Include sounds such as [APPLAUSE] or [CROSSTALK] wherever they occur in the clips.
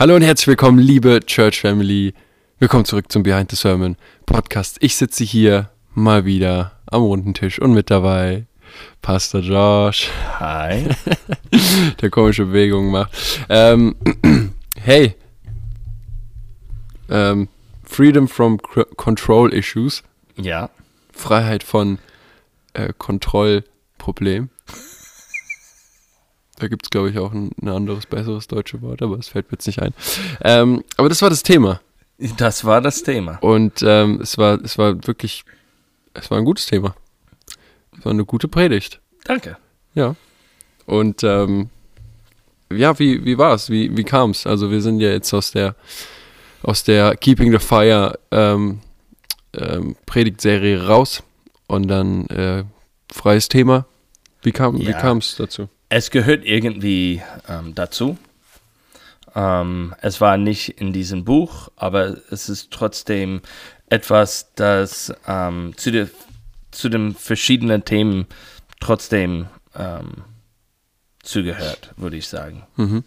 Hallo und herzlich willkommen, liebe Church Family. Willkommen zurück zum Behind the Sermon Podcast. Ich sitze hier mal wieder am runden Tisch und mit dabei Pastor Josh, Hi. [LAUGHS] der komische Bewegungen macht. Ähm, [CLEARS THROAT] hey, ähm, Freedom from Cr- Control Issues, Ja. Freiheit von äh, Kontrollproblem. Da gibt es, glaube ich, auch ein, ein anderes, besseres deutsches Wort, aber es fällt mir jetzt nicht ein. Ähm, aber das war das Thema. Das war das Thema. Und ähm, es war, es war wirklich, es war ein gutes Thema. Es war eine gute Predigt. Danke. Ja. Und ähm, ja, wie, wie war es? Wie, wie kam es? Also wir sind ja jetzt aus der aus der Keeping the Fire ähm, ähm, Predigtserie raus und dann äh, freies Thema. Wie kam wie Ja. kam es dazu? Es gehört irgendwie ähm, dazu. Ähm, es war nicht in diesem Buch, aber es ist trotzdem etwas, das ähm, zu, der, zu den verschiedenen Themen trotzdem ähm, zugehört, würde ich sagen. Mhm.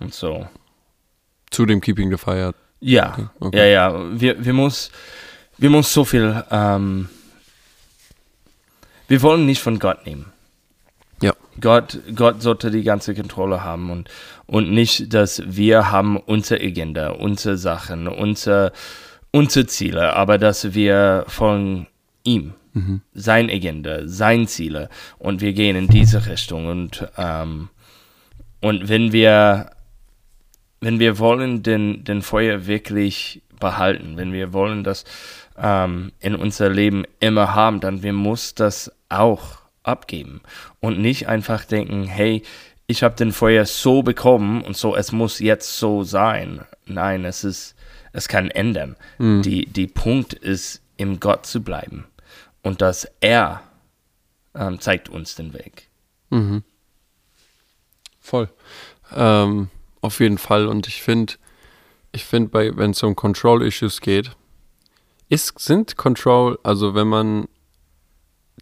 Und so. Zu dem Keeping the Fire. Ja, Okay. ja, ja. Wir, wir muss, wir muss so viel. Ähm, wir wollen nicht von Gott nehmen. Ja. Gott, Gott sollte die ganze Kontrolle haben und, und nicht, dass wir haben unsere Agenda, unsere Sachen, unsere, unsere Ziele, aber dass wir von ihm, sein Agenda, sein Ziele und wir gehen in diese Richtung und, ähm, und wenn wir wenn wir wollen den, den Feuer wirklich behalten, wenn wir wollen das ähm, in unser Leben immer haben, dann wir muss das auch abgeben und nicht einfach denken, hey, ich habe den Feuer so bekommen und so, es muss jetzt so sein. Nein, es ist, es kann ändern. Die, die Punkt ist, im Gott zu bleiben und dass er ähm, zeigt uns den Weg. Mhm. Voll. Ähm, auf jeden Fall. Und ich finde, ich finde, bei wenn es um Control Issues geht, ist, sind Control, also wenn man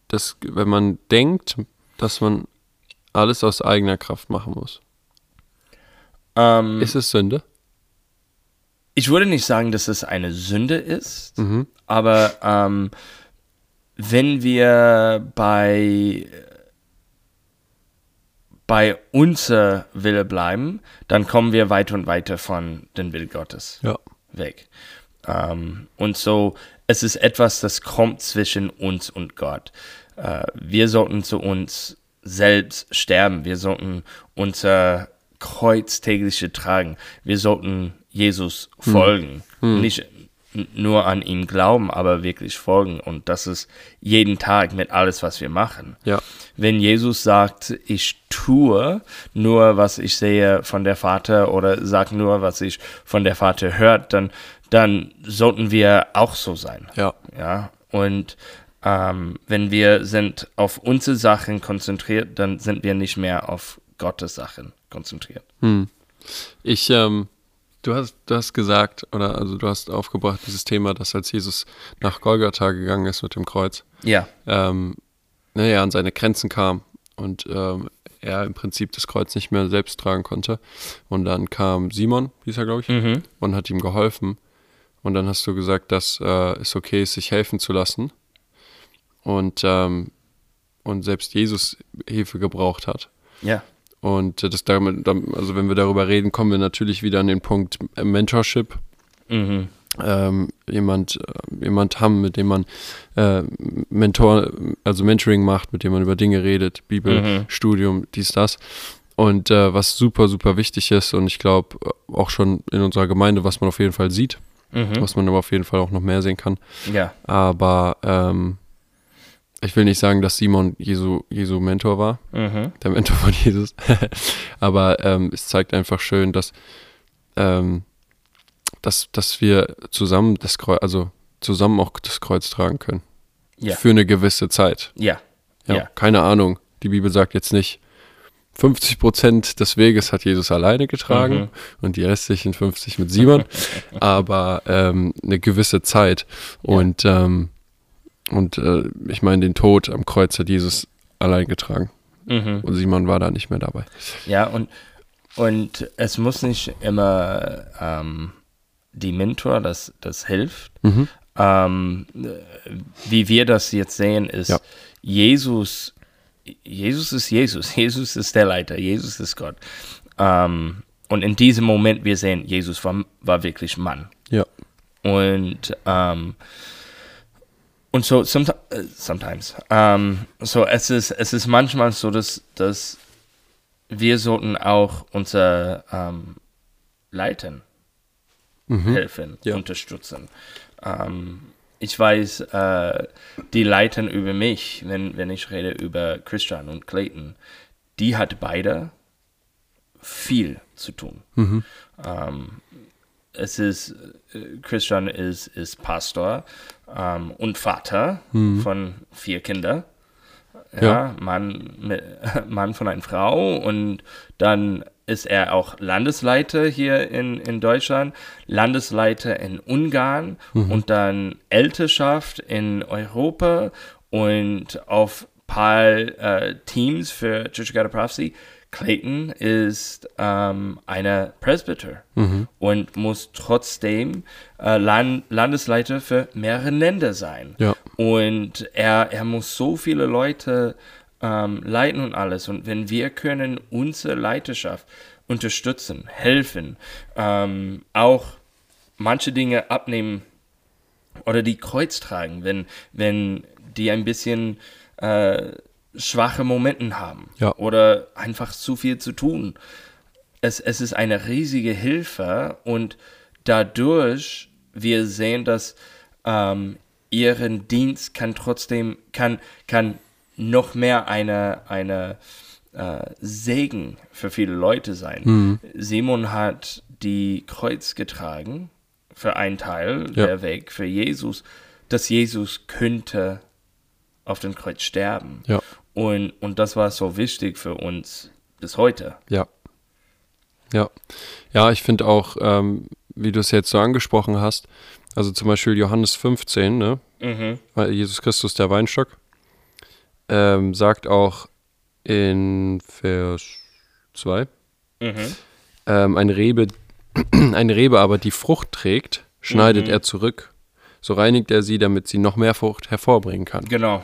das, wenn man denkt, dass man alles aus eigener Kraft machen muss, Ähm, ist es Sünde? ich würde nicht sagen, dass es eine Sünde ist, Mhm. aber ähm, wenn wir bei bei unser Wille bleiben, dann kommen wir weiter und weiter von den Will Gottes Ja. weg. Ähm, und so, es ist etwas, das kommt zwischen uns und Gott. Äh, wir sollten zu uns selbst sterben. Wir sollten unser Kreuz tägliche tragen. Wir sollten Jesus folgen. Nicht n- nur an ihm glauben, aber wirklich folgen. Und das ist jeden Tag mit alles, was wir machen Ja. wenn Jesus sagt, ich tue nur, was ich sehe von der Vater oder sag nur, was ich von der Vater hört, dann, dann sollten wir auch so sein. Ja. Ja, und ähm, wenn wir sind auf unsere Sachen konzentriert, dann sind wir nicht mehr auf Gottes Sachen konzentriert. Hm. Ich, ähm, du hast, du hast gesagt, oder also du hast aufgebracht dieses Thema, dass als Jesus nach Golgatha gegangen ist mit dem Kreuz, Ja, ähm, naja, an seine Grenzen kam und ähm, er im Prinzip das Kreuz nicht mehr selbst tragen konnte. Und dann kam Simon, hieß er, glaube ich, mhm. und hat ihm geholfen. Und dann hast du gesagt, dass äh, es okay ist, sich helfen zu lassen. Und, ähm, und selbst Jesus Hilfe gebraucht hat. ja, Und äh, das damit, dam- also wenn wir darüber reden, kommen wir natürlich wieder an den Punkt äh, Mentorship. mhm. Ähm, jemand, äh, jemand haben, mit dem man äh, Mentor, also Mentoring macht, mit dem man über Dinge redet, Bibelstudium, dies, das. Und äh, was super, super wichtig ist und ich glaube auch schon in unserer Gemeinde, was man auf jeden Fall sieht, Mhm. was man aber auf jeden Fall auch noch mehr sehen kann. ja, Aber ähm, ich will nicht sagen, dass Simon Jesu, Jesu Mentor war, mhm. der Mentor von [LAUGHS] Jesus. Aber ähm, es zeigt einfach schön, dass, ähm, dass, dass wir zusammen das Kreuz, also zusammen auch das Kreuz tragen können. ja, Für eine gewisse Zeit. ja, Ja, Ja. Keine Ahnung. Die Bibel sagt jetzt nicht, 50 Prozent des Weges hat Jesus alleine getragen Mhm. und die restlichen 50 mit Simon, [LAUGHS] aber ähm, eine gewisse Zeit. Und, ähm, und äh, ich meine, den Tod am Kreuz hat Jesus allein getragen mhm. und Simon war da nicht mehr dabei. Ja, und Und es muss nicht immer ähm, die Mentor, das, das hilft. Mhm. Ähm, wie wir das jetzt sehen, ist Ja. Jesus, Jesus ist Jesus, [LAUGHS] Jesus ist der Leiter, Jesus ist Gott. Ähm, und in diesem Moment, wir sehen, Jesus war, war wirklich Mann. Ja. Und, ähm, und so, some, äh, sometimes, ähm, so es ist, es ist manchmal so, dass, dass wir sollten auch unser ähm, Leiten helfen, Ja. unterstützen. Ähm, ich weiß, äh, die leiten über mich, wenn, wenn ich rede über Christian und Clayton, die hat beide viel zu tun. Ähm, es ist, äh, Christian ist, ist Pastor ähm, und Vater von vier Kindern. Ja, Ja. Mann, [LAUGHS] Mann von einer Frau und dann ist er auch Landesleiter hier in, in Deutschland, Landesleiter in Ungarn und dann Älteschaft in Europa und auf paar äh, Teams für Church of God of Prophecy. Clayton ist ähm, einer Presbyter und muss trotzdem äh, Land Landesleiter für mehrere Länder sein. Ja. Und er, er muss so viele Leute ähm, leiten und alles. Und wenn wir können unsere Leiterschaft unterstützen, helfen, ähm, auch manche Dinge abnehmen oder die Kreuz tragen, wenn, wenn die ein bisschen äh, schwache Momenten haben Ja. oder einfach zu viel zu tun. Es, es ist eine riesige Hilfe und dadurch wir sehen, dass ähm, ihren Dienst kann trotzdem kann kann noch mehr eine eine äh, Segen für viele Leute sein. Simon hat die Kreuz getragen für einen Teil Ja. der Weg für Jesus, dass Jesus könnte auf dem Kreuz sterben. Ja. Und, und das war so wichtig für uns bis heute. Ja. Ja. Ja, ich finde auch, ähm, wie du es jetzt so angesprochen hast, also zum Beispiel Johannes 15, ne? Mhm. weil Jesus Christus der Weinstock, ähm, sagt auch in Vers 2, Mhm. ähm, eine Rebe, [CLEARS THROAT] eine Rebe aber die Frucht trägt, schneidet Mhm. er zurück. So reinigt er sie, damit sie noch mehr Frucht hervorbringen kann. Genau.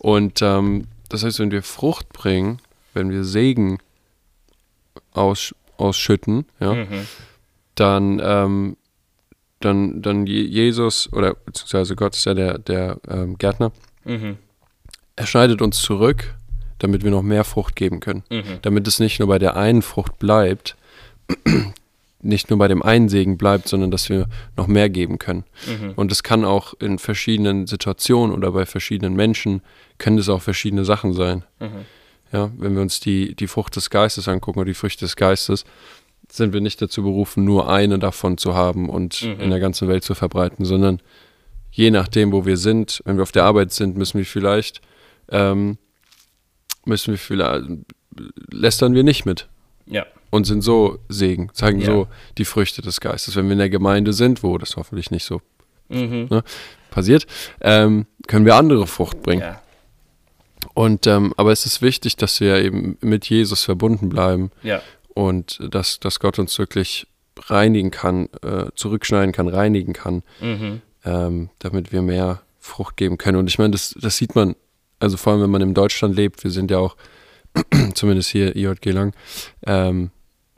Und ähm, das heißt, wenn wir Frucht bringen, wenn wir Segen aus, ausschütten, ja, Mhm. dann, ähm, dann, dann Je- Jesus oder beziehungsweise Gott ist ja der, der ähm, Gärtner, Mhm. Er schneidet uns zurück, damit wir noch mehr Frucht geben können. Mhm. Damit es nicht nur bei der einen Frucht bleibt, [CLEARS THROAT] nicht nur bei dem einen Segen bleibt, sondern dass wir noch mehr geben können. Mhm. Und es kann auch in verschiedenen Situationen oder bei verschiedenen Menschen, können es auch verschiedene Sachen sein. Mhm. Ja, wenn wir uns die, die Frucht des Geistes angucken oder die Früchte des Geistes, sind wir nicht dazu berufen, nur eine davon zu haben und Mhm. in der ganzen Welt zu verbreiten, sondern je nachdem, wo wir sind, wenn wir auf der Arbeit sind, müssen wir vielleicht, ähm, müssen wir vielleicht, lästern wir nicht mit Ja. und sind so Segen, zeigen Ja. so die Früchte des Geistes. Wenn wir in der Gemeinde sind, wo das hoffentlich nicht so Mhm. passiert, ähm, können wir andere Frucht bringen. Ja. Und ähm, aber es ist wichtig, dass wir eben mit Jesus verbunden bleiben Ja. und dass, dass Gott uns wirklich reinigen kann, äh, zurückschneiden kann, reinigen kann, Mhm. ähm, damit wir mehr Frucht geben können. Und ich meine, das, das sieht man, also vor allem, wenn man in Deutschland lebt, wir sind ja auch, [CLEARS THROAT] zumindest hier IJG Lang, ähm,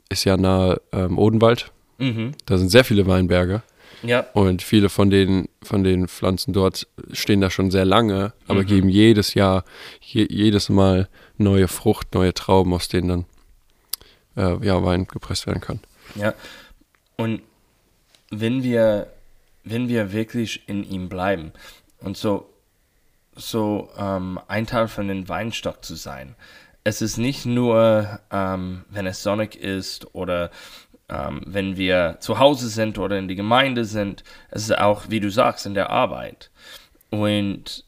ist ja nahe ähm, Odenwald. Mhm. Da sind sehr viele Weinberge Ja. und viele von den, von den Pflanzen dort stehen da schon sehr lange, aber Mhm. geben jedes Jahr, je, jedes Mal neue Frucht, neue Trauben, aus denen dann äh, ja, Wein gepresst werden kann. Ja. Und wenn wir, wenn wir wirklich in ihm bleiben und so, so ähm, ein Teil von dem Weinstock zu sein, es ist nicht nur, ähm, wenn es sonnig ist oder ähm, wenn wir zu Hause sind oder in die Gemeinde sind, es ist auch, wie du sagst, in der Arbeit. Und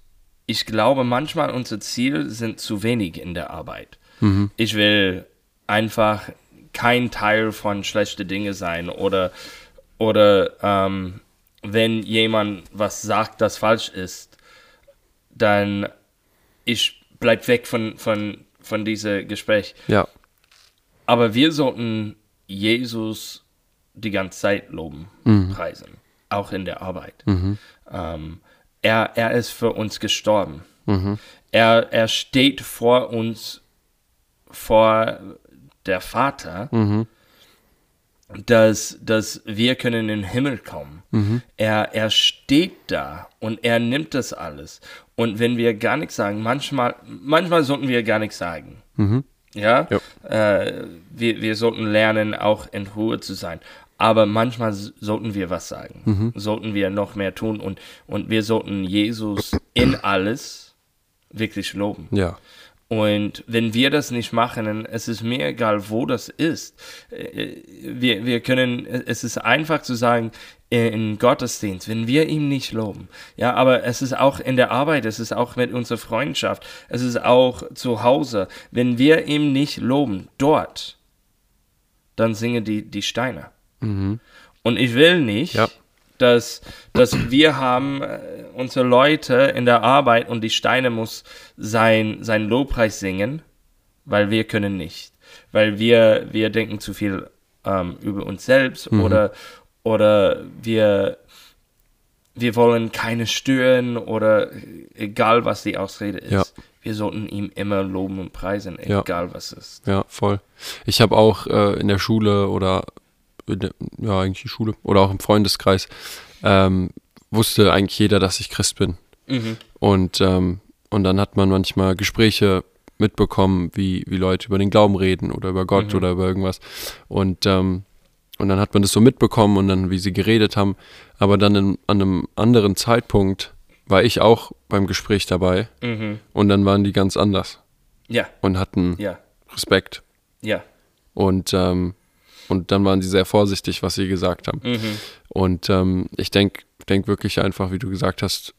ich glaube, manchmal unser Ziel sind zu wenig in der Arbeit. Ich will einfach kein Teil von schlechte Dinge sein oder oder ähm, wenn jemand was sagt, das falsch ist, dann ich bleib weg von von von diesem Gespräch. Ja, aber wir sollten Jesus die ganze Zeit loben, Mhm. preisen, auch in der Arbeit. Ähm, er, er ist für uns gestorben. Mhm. Er, er steht vor uns, vor der Vater, Mhm. dass, dass wir können in den Himmel kommen. Mhm. Er, er steht da und er nimmt das alles. Und wenn wir gar nichts sagen, manchmal, manchmal sollten wir gar nichts sagen. Mhm. Ja. Äh, wir, wir sollten lernen, auch in Ruhe zu sein. Aber manchmal sollten wir was sagen, Mhm. sollten wir noch mehr tun und, und wir sollten Jesus in alles wirklich loben. Ja. Und wenn wir das nicht machen, dann es ist mir egal, wo das ist. Äh, Wir, wir können, es ist einfach zu sagen, äh, in Gottesdienst, wenn wir ihm nicht loben. Ja, aber es ist auch in der Arbeit, es ist auch mit unserer Freundschaft, es ist auch zu Hause. Wenn wir ihm nicht loben, dort, dann singen die, die Steine. Mhm. Und ich will nicht, Ja. dass, dass wir haben äh, unsere Leute in der Arbeit und die Steine muss sein, sein Lobpreis singen, weil wir können nicht. Weil wir, wir denken zu viel ähm, über uns selbst oder, oder wir, wir wollen keine stören oder egal was die Ausrede ist. Ja. Wir sollten ihm immer loben und preisen, Ja. egal was ist. Ja, voll. Ich habe auch äh, in der Schule oder in der, ja, eigentlich die Schule oder auch im Freundeskreis ähm, wusste eigentlich jeder, dass ich Christ bin. Mhm. Und, ähm, und dann hat man manchmal Gespräche mitbekommen, wie, wie Leute über den Glauben reden oder über Gott oder über irgendwas. Und, ähm, und dann hat man das so mitbekommen und dann, wie sie geredet haben. Aber dann in, an einem anderen Zeitpunkt war ich auch beim Gespräch dabei Mhm. und dann waren die ganz anders Ja, und hatten ja, Respekt. ja. Und, ähm, und dann waren sie sehr vorsichtig, was sie gesagt haben. Mhm. Und ähm, ich denke denk wirklich einfach, wie du gesagt hast,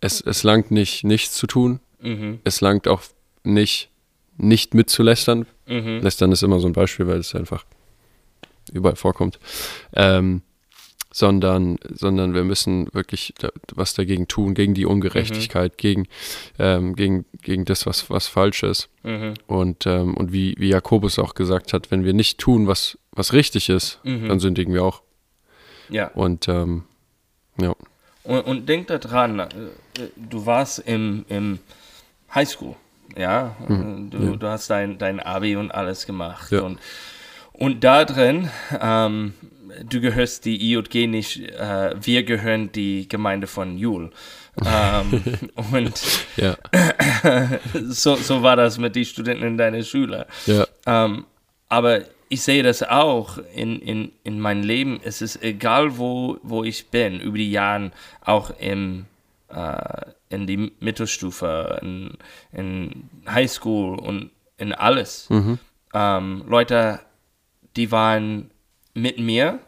es, es langt nicht, nichts zu tun. Mhm. Es langt auch nicht, nicht mitzulästern. Mhm. Lästern ist immer so ein Beispiel, weil es einfach überall vorkommt. Ähm, sondern, sondern wir müssen wirklich da, was dagegen tun, gegen die Ungerechtigkeit, gegen, ähm, gegen, gegen das, was, was falsch ist. Mhm. Und, ähm, und wie, wie Jakobus auch gesagt hat, wenn wir nicht tun, was, was richtig ist, Mhm. dann sündigen wir auch. Ja. Und ähm, ja, Und, und denk daran, äh, du warst im, im Highschool, ja, Hm, du, du hast dein, dein Abi und alles gemacht Ja. und, und da drin, ähm, du gehörst die IJG nicht, äh, wir gehören die Gemeinde von Jul. ähm, [LAUGHS] und ja, [LAUGHS] so, so war das mit den Studenten in deiner Schule. ja, Ähm, aber ich sehe das auch in, in, in meinem Leben. Es ist egal, wo, wo ich bin, über die Jahre, auch im, äh, in die Mittelstufe, in, in Highschool und in alles. Ähm, Leute, die waren mit mir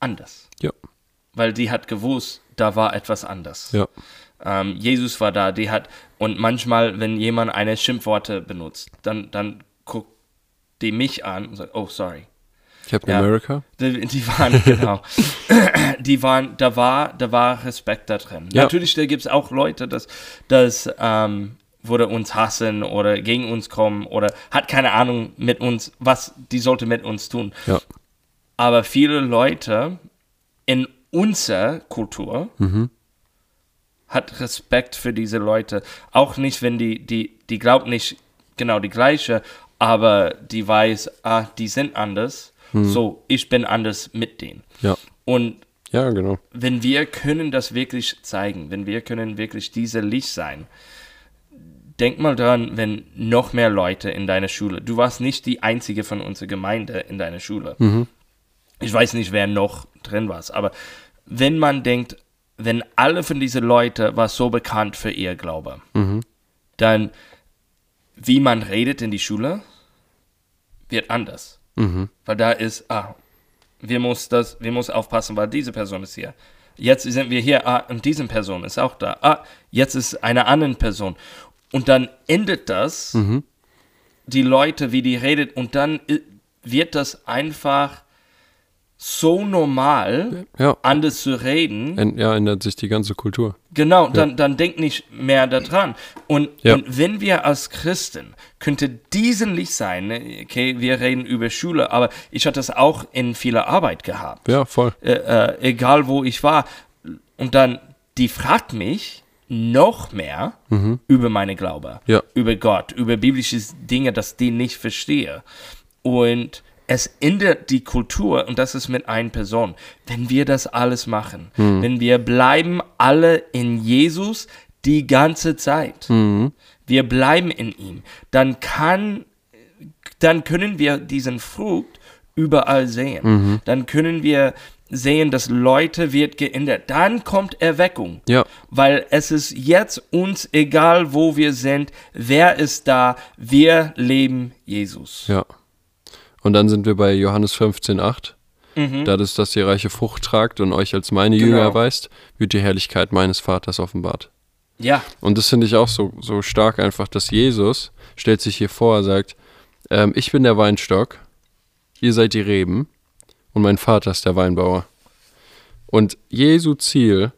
anders. ja, Weil die hat gewusst, da war etwas anders. ja, Ähm, Jesus war da, die hat, und manchmal, wenn jemand eine Schimpfworte benutzt, dann, dann guckt die mich an und sagt, oh, sorry. Captain Ja. America. Die, die waren, [LAUGHS] genau, [CLEARS THROAT] die waren, da war, da war Respekt da drin. Ja. Natürlich, da gibt es auch Leute, das, das ähm, würde uns hassen oder gegen uns kommen oder hat keine Ahnung mit uns, was die sollte mit uns tun. Ja, Aber viele Leute in unserer Kultur hat Respekt für diese Leute. Auch nicht, wenn die, die, die glaubt nicht genau die gleiche, aber die weiß, ah, die sind anders. So, ich bin anders mit denen. ja, Und ja, genau. wenn wir können das wirklich zeigen, wenn wir können wirklich diese Licht sein, denk mal dran, wenn noch mehr Leute in deiner Schule, du warst nicht die einzige von unserer Gemeinde in deiner Schule. Ich weiß nicht, wer noch drin war, aber wenn man denkt, wenn alle von diesen Leuten war so bekannt für ihr Glaube, dann wie man redet in die Schule, wird anders. Mhm. Weil da ist, ah, wir muss das, wir muss aufpassen, weil diese Person ist hier. Jetzt sind wir hier, ah, und diese Person ist auch da. Ah, jetzt ist eine andere Person. Und dann endet das, die Leute, wie die redet, und dann wird das einfach so normal, Ja, anders zu reden, en, ja, ändert sich die ganze Kultur. Genau, dann, dann denk nicht mehr daran. Und, Ja. und wenn wir als Christen, könnte diesen Licht sein, ne? okay, wir reden über Schule, aber ich hatte das auch in vieler Arbeit gehabt. Ja, voll. Äh, äh, egal wo ich war. Und dann, die fragt mich noch mehr über meine Glaube, Ja. über Gott, über biblische Dinge, dass die nicht verstehe. Und es ändert die Kultur und das ist mit einer Person. Wenn wir das alles machen, wenn wir bleiben alle in Jesus die ganze Zeit, wir bleiben in ihm, dann kann dann können wir diesen Frucht überall sehen. Dann können wir sehen, dass Leute wird geändert. Dann kommt Erweckung. Ja. Weil es ist jetzt uns egal, wo wir sind, wer ist da, wir leben Jesus. Ja. Und dann sind wir bei Johannes 15,8. Mhm. Da ist, dass ihr reiche Frucht tragt und euch als meine Genau. Jünger erweist, wird die Herrlichkeit meines Vaters offenbart. Ja, Und das finde ich auch so, so stark einfach, dass Jesus stellt sich hier vor, er sagt, ähm, ich bin der Weinstock, ihr seid die Reben und mein Vater ist der Weinbauer. Und Jesu Ziel,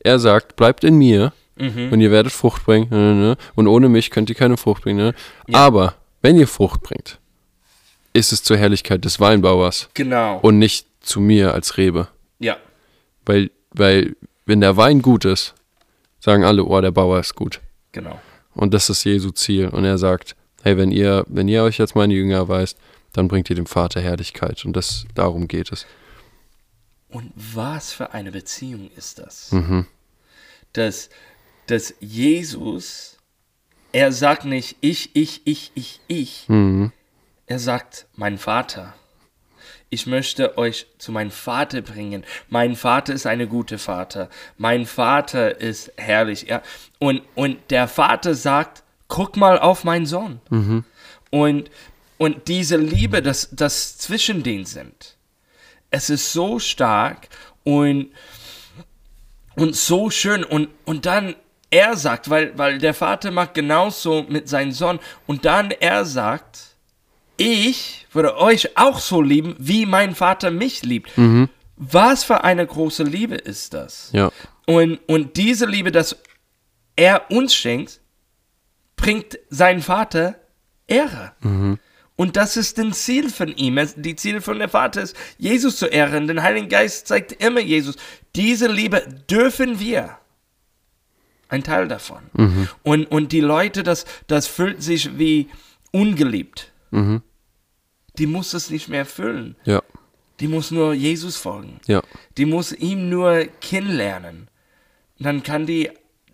er sagt, bleibt in mir Mhm. und ihr werdet Frucht bringen ne, ne, ne, und ohne mich könnt ihr keine Frucht bringen. Ne? Aber wenn ihr Frucht bringt, ist es zur Herrlichkeit des Weinbauers genau. und nicht zu mir als Rebe. ja, Weil, weil wenn der Wein gut ist, sagen alle, oh, der Bauer ist gut. genau. Und das ist Jesu Ziel. Und er sagt, hey, wenn ihr, wenn ihr euch als meine Jünger erweist, dann bringt ihr dem Vater Herrlichkeit. Und das, darum geht es. Und was für eine Beziehung ist das? Mhm. Dass, dass Jesus, er sagt nicht ich, ich, ich, ich, ich. Mhm. Er sagt, mein Vater. Ich möchte euch zu meinem Vater bringen. Mein Vater ist eine gute Vater. Mein Vater ist herrlich. Ja. Und, und der Vater sagt, guck mal auf meinen Sohn. Und, und diese Liebe, das, das zwischen denen sind, es ist so stark und, und so schön. Und, und dann er sagt, weil, weil der Vater macht genauso mit seinem Sohn. Und dann er sagt, ich würde euch auch so lieben, wie mein Vater mich liebt. Was für eine große Liebe ist das? Ja. Und, und diese Liebe, dass er uns schenkt, bringt seinen Vater Ehre. Und das ist das Ziel von ihm. Die Ziel von der Vater ist, Jesus zu ehren. Den Heiligen Geist zeigt immer Jesus. Diese Liebe dürfen wir. Ein Teil davon. Und, und die Leute, das, das fühlt sich wie ungeliebt. Die muss es nicht mehr füllen. Ja. Die muss nur Jesus folgen. Ja. Die muss ihm nur kennenlernen. Dann kann die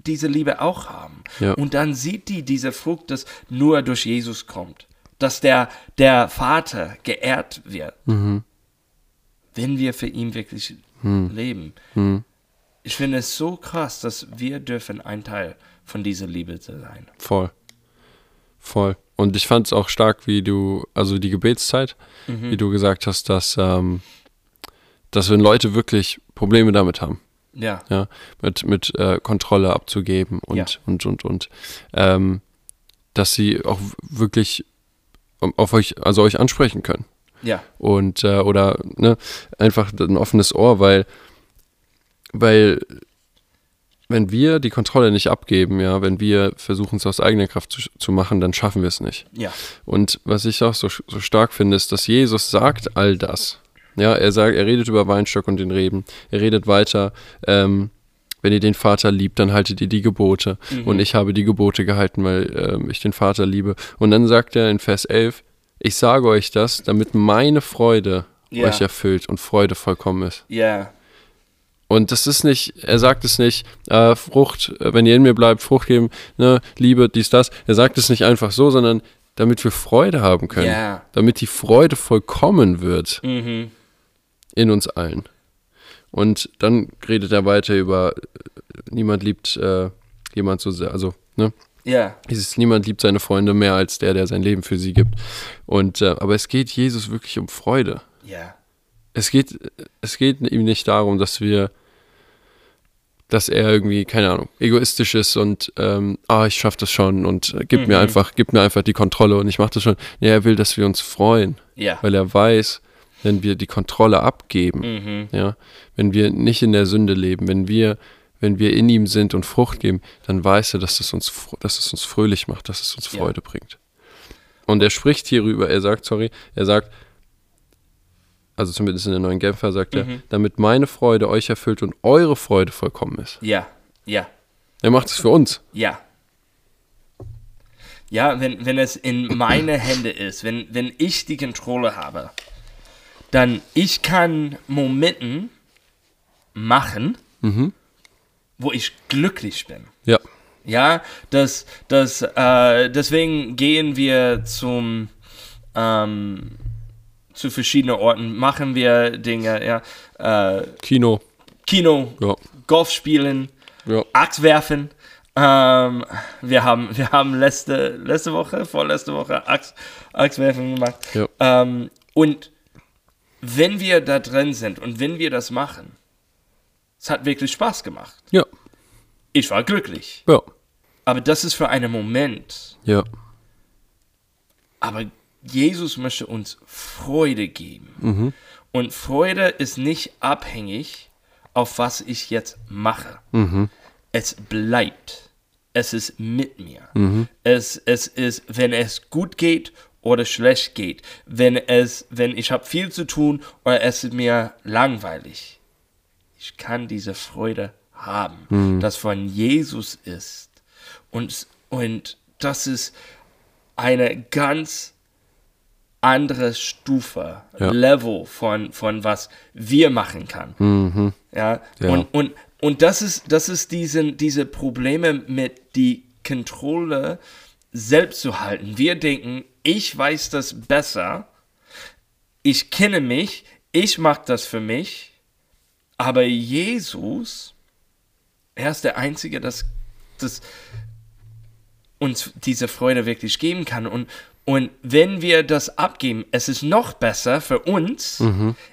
diese Liebe auch haben. Ja. Und dann sieht die diese Frucht, das nur durch Jesus kommt. Dass der, der Vater geehrt wird. Mhm. Wenn wir für ihn wirklich Hm. leben. Ich finde es so krass, dass wir dürfen ein Teil von dieser Liebe sein. Voll. Voll. Und ich fand es auch stark, wie du, also die Gebetszeit, Mhm. wie du gesagt hast, dass, ähm, dass wenn Leute wirklich Probleme damit haben, Ja, ja, mit, mit äh, Kontrolle abzugeben und, Ja. und, und, und, ähm, dass sie auch wirklich auf euch, also euch ansprechen können. ja, Und, äh, oder, ne, einfach ein offenes Ohr, weil, weil, wenn wir die Kontrolle nicht abgeben, ja, wenn wir versuchen, es aus eigener Kraft zu, zu machen, dann schaffen wir es nicht. ja, Und was ich auch so, so stark finde, ist, dass Jesus sagt all das. Ja, er sagt, er redet über Weinstock und den Reben. Er redet weiter, ähm, wenn ihr den Vater liebt, dann haltet ihr die Gebote. Und ich habe die Gebote gehalten, weil ähm, ich den Vater liebe. Und dann sagt er in Vers 11, ich sage euch das, damit meine Freude Ja. euch erfüllt und Freude vollkommen ist. ja, Und das ist nicht, er sagt es nicht, äh, Frucht, äh, wenn ihr in mir bleibt, Frucht geben, ne, Liebe, dies, das. Er sagt es nicht einfach so, sondern damit wir Freude haben können. Ja. Damit die Freude vollkommen wird mhm. in uns allen. Und dann redet er weiter über, äh, niemand liebt äh, jemand so sehr, also, ne? ja, Dieses Niemand liebt seine Freunde mehr als der, der sein Leben für sie gibt. Und, äh, aber es geht Jesus wirklich um Freude ja, es geht, es geht ihm nicht darum, dass wir, dass er irgendwie, keine Ahnung, egoistisch ist und, ähm, ah, ich schaff das schon und äh, gib mir einfach, gib mir einfach die Kontrolle und ich mach das schon. Nee, er will, dass wir uns freuen, ja, weil er weiß, wenn wir die Kontrolle abgeben, Mhm. ja, wenn wir nicht in der Sünde leben, wenn wir, wenn wir in ihm sind und Frucht geben, dann weiß er, dass es uns, dass es uns fröhlich macht, dass es uns Ja. Freude bringt. Und er spricht hierüber, er sagt, sorry, er sagt, also zumindest in der neuen Genfer sagt er, Mhm. damit meine Freude euch erfüllt und eure Freude vollkommen ist. Ja, ja, Er macht es für uns. ja. Ja, wenn, wenn es in meine Hände ist, wenn, wenn ich die Kontrolle habe, dann ich kann Momenten machen, Mhm. wo ich glücklich bin. Ja. Ja, das, das, äh, deswegen gehen wir zum, ähm, zu verschiedenen Orten, machen wir Dinge, ja, äh, Kino. Kino, Ja. Golf spielen, Ja. Axt werfen. Ähm, wir haben, wir haben letzte, letzte Woche, vorletzte Woche Axt, Axt werfen gemacht. Ja. Ähm, und wenn wir da drin sind und wenn wir das machen, es hat wirklich Spaß gemacht. Ja. Ich war glücklich. Ja. Aber das ist für einen Moment. Ja. Aber Jesus möchte uns Freude geben. Mhm. Und Freude ist nicht abhängig, auf was ich jetzt mache. Mhm. Es bleibt. Es ist mit mir. Mhm. Es, es ist, wenn es gut geht oder schlecht geht. Wenn es, wenn ich habe viel zu tun oder es ist mir langweilig. Ich kann diese Freude haben, Mhm. das von Jesus ist. Und, und das ist eine ganz andere Stufe, Ja. Level von, von was wir machen kann. Mhm. Ja, Ja. und, und, und das ist, das ist diesen, diese Probleme mit die Kontrolle selbst zu halten. Wir denken, ich weiß das besser, ich kenne mich, ich mache das für mich, aber Jesus, er ist der Einzige, das, das uns diese Freude wirklich geben kann. Und, und wenn wir das abgeben, es ist noch besser für uns,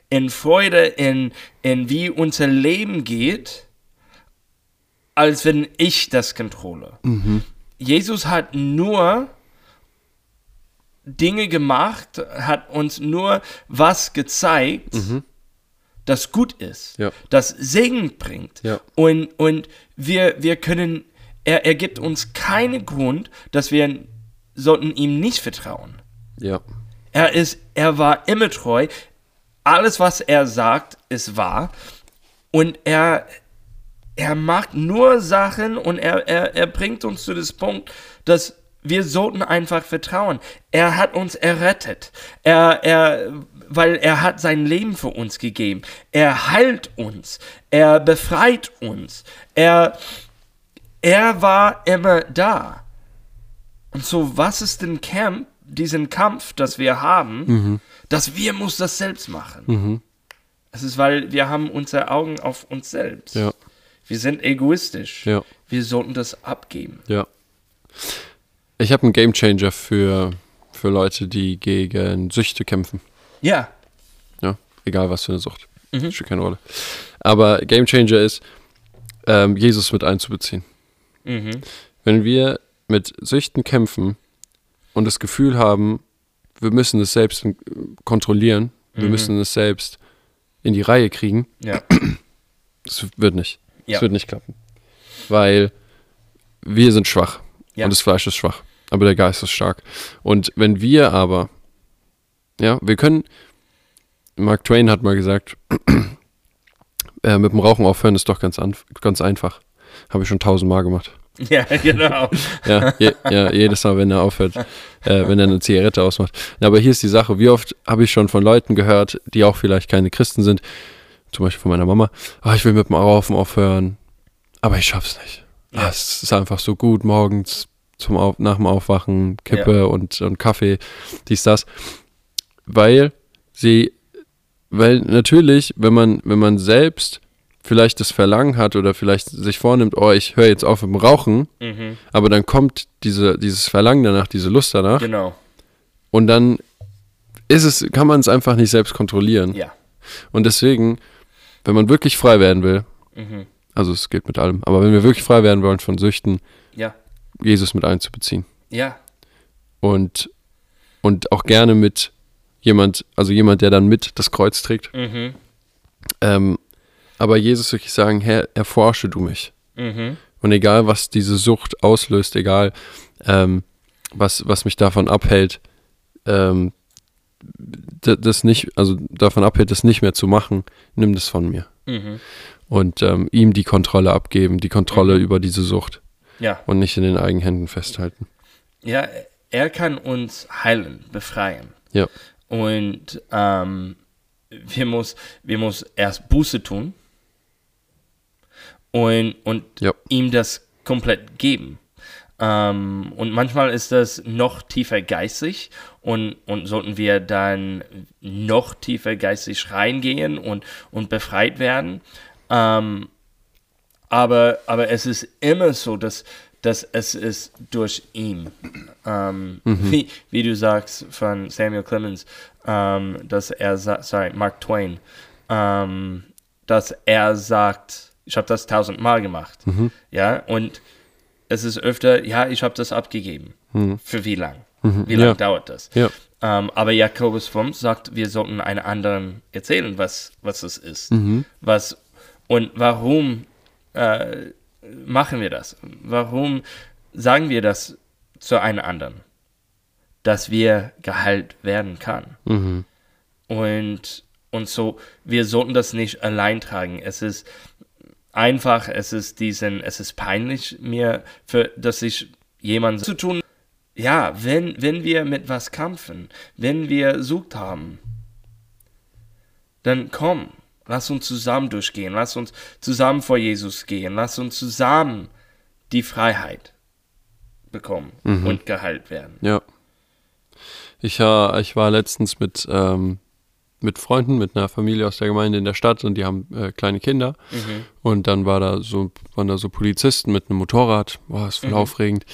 in Freude, in, in wie unser Leben geht, als wenn ich das kontrolle. Jesus hat nur Dinge gemacht, hat uns nur was gezeigt, das gut ist, Ja. das Segen bringt. Ja. Und, und wir, wir können, er, er gibt uns keinen Grund, dass wir sollten ihm nicht vertrauen. Ja. Er ist, er war immer treu. Alles, was er sagt, ist wahr. Und er, er macht nur Sachen und er, er, er bringt uns zu dem Punkt, dass wir sollten einfach vertrauen. Er hat uns errettet. Er, er, weil er hat sein Leben für uns gegeben. Er heilt uns. Er befreit uns. Er, er war immer da. Und so, was ist denn Camp, diesen Kampf, das wir haben, dass wir muss das selbst machen? Es ist, weil wir haben unsere Augen auf uns selbst. Ja. Wir sind egoistisch. Ja. Wir sollten das abgeben. Ja. Ich habe einen Gamechanger für, für Leute, die gegen Süchte kämpfen. Ja. Ja, egal was für eine Sucht. Spielt keine Rolle. Aber Gamechanger ist, ähm, Jesus mit einzubeziehen. Mhm. Wenn wir mit Süchten kämpfen und das Gefühl haben, wir müssen es selbst kontrollieren, wir müssen es selbst in die Reihe kriegen, Ja. [CLEARS THROAT] das wird nicht. Ja. Das wird nicht klappen. Weil wir sind schwach Ja. und das Fleisch ist schwach, aber der Geist ist stark. Und wenn wir aber, ja, wir können, Mark Twain hat mal gesagt, [CLEARS THROAT] äh, mit dem Rauchen aufhören ist doch ganz, an, ganz einfach. Habe ich schon tausendmal gemacht. [LAUGHS] ja, genau. Ja, je, ja, jedes Mal, wenn er aufhört, äh, wenn er eine Zigarette ausmacht. Ja, aber hier ist die Sache, wie oft habe ich schon von Leuten gehört, die auch vielleicht keine Christen sind, zum Beispiel von meiner Mama, ah, ich will mit dem Rauchen aufhören, aber ich schaff's nicht. Ah, es ist einfach so gut, morgens zum Auf, nach dem Aufwachen, Kippe und, und Kaffee, dies, das. Weil sie, weil natürlich, wenn man, wenn man selbst vielleicht das Verlangen hat oder vielleicht sich vornimmt, oh, ich höre jetzt auf mit dem Rauchen, Mhm. aber dann kommt diese, dieses Verlangen danach, diese Lust danach Genau. und dann ist es, kann man es einfach nicht selbst kontrollieren. Ja. Und deswegen, wenn man wirklich frei werden will, Mhm. also es geht mit allem, aber wenn wir wirklich frei werden wollen von Süchten, Ja. Jesus mit einzubeziehen Ja. und, und auch gerne mit jemand, also jemand, der dann mit das Kreuz trägt. Mhm. Ähm, aber Jesus wirklich sagen, Herr, erforsche du mich. Mhm. Und egal, was diese Sucht auslöst, egal, ähm, was, was mich davon abhält, ähm, das nicht, also davon abhält, das nicht mehr zu machen, nimm das von mir. Mhm. Und ähm, ihm die Kontrolle abgeben, die Kontrolle über diese Sucht Ja. und nicht in den eigenen Händen festhalten. Ja, er kann uns heilen, befreien. Ja. Und ähm, wir, muss, wir muss erst Buße tun und, und Ja. ihm das komplett geben. Ähm, und manchmal ist das noch tiefer geistig und, und sollten wir dann noch tiefer geistig reingehen und, und befreit werden. Ähm, aber, aber es ist immer so, dass, dass es ist durch ihn. Ähm, wie, wie du sagst von Samuel Clemens, ähm, dass er sagt, sorry, Mark Twain, ähm, dass er sagt, ich habe das tausendmal gemacht. Ja, und es ist öfter, ja, ich habe das abgegeben. Für wie lang? Wie lange Ja. dauert das? Ja. Ähm, aber Jakobus 5 sagt, wir sollten einen anderen erzählen, was, was es ist. Was, und warum äh, machen wir das? Warum sagen wir das zu einem anderen? Dass wir geheilt werden kann. Mhm. Und, und so, wir sollten das nicht allein tragen. Es ist einfach, es ist diesen, es ist peinlich mir, für, dass ich jemand zu tun. Ja, wenn, wenn wir mit was kämpfen, wenn wir Sucht haben, dann komm, lass uns zusammen durchgehen, lass uns zusammen vor Jesus gehen, lass uns zusammen die Freiheit bekommen und geheilt werden. Ja. Ich, äh, ich war letztens mit, ähm, mit Freunden, mit einer Familie aus der Gemeinde in der Stadt und die haben äh, kleine Kinder. Und dann war da so, waren da so Polizisten mit einem Motorrad. Boah, ist voll aufregend.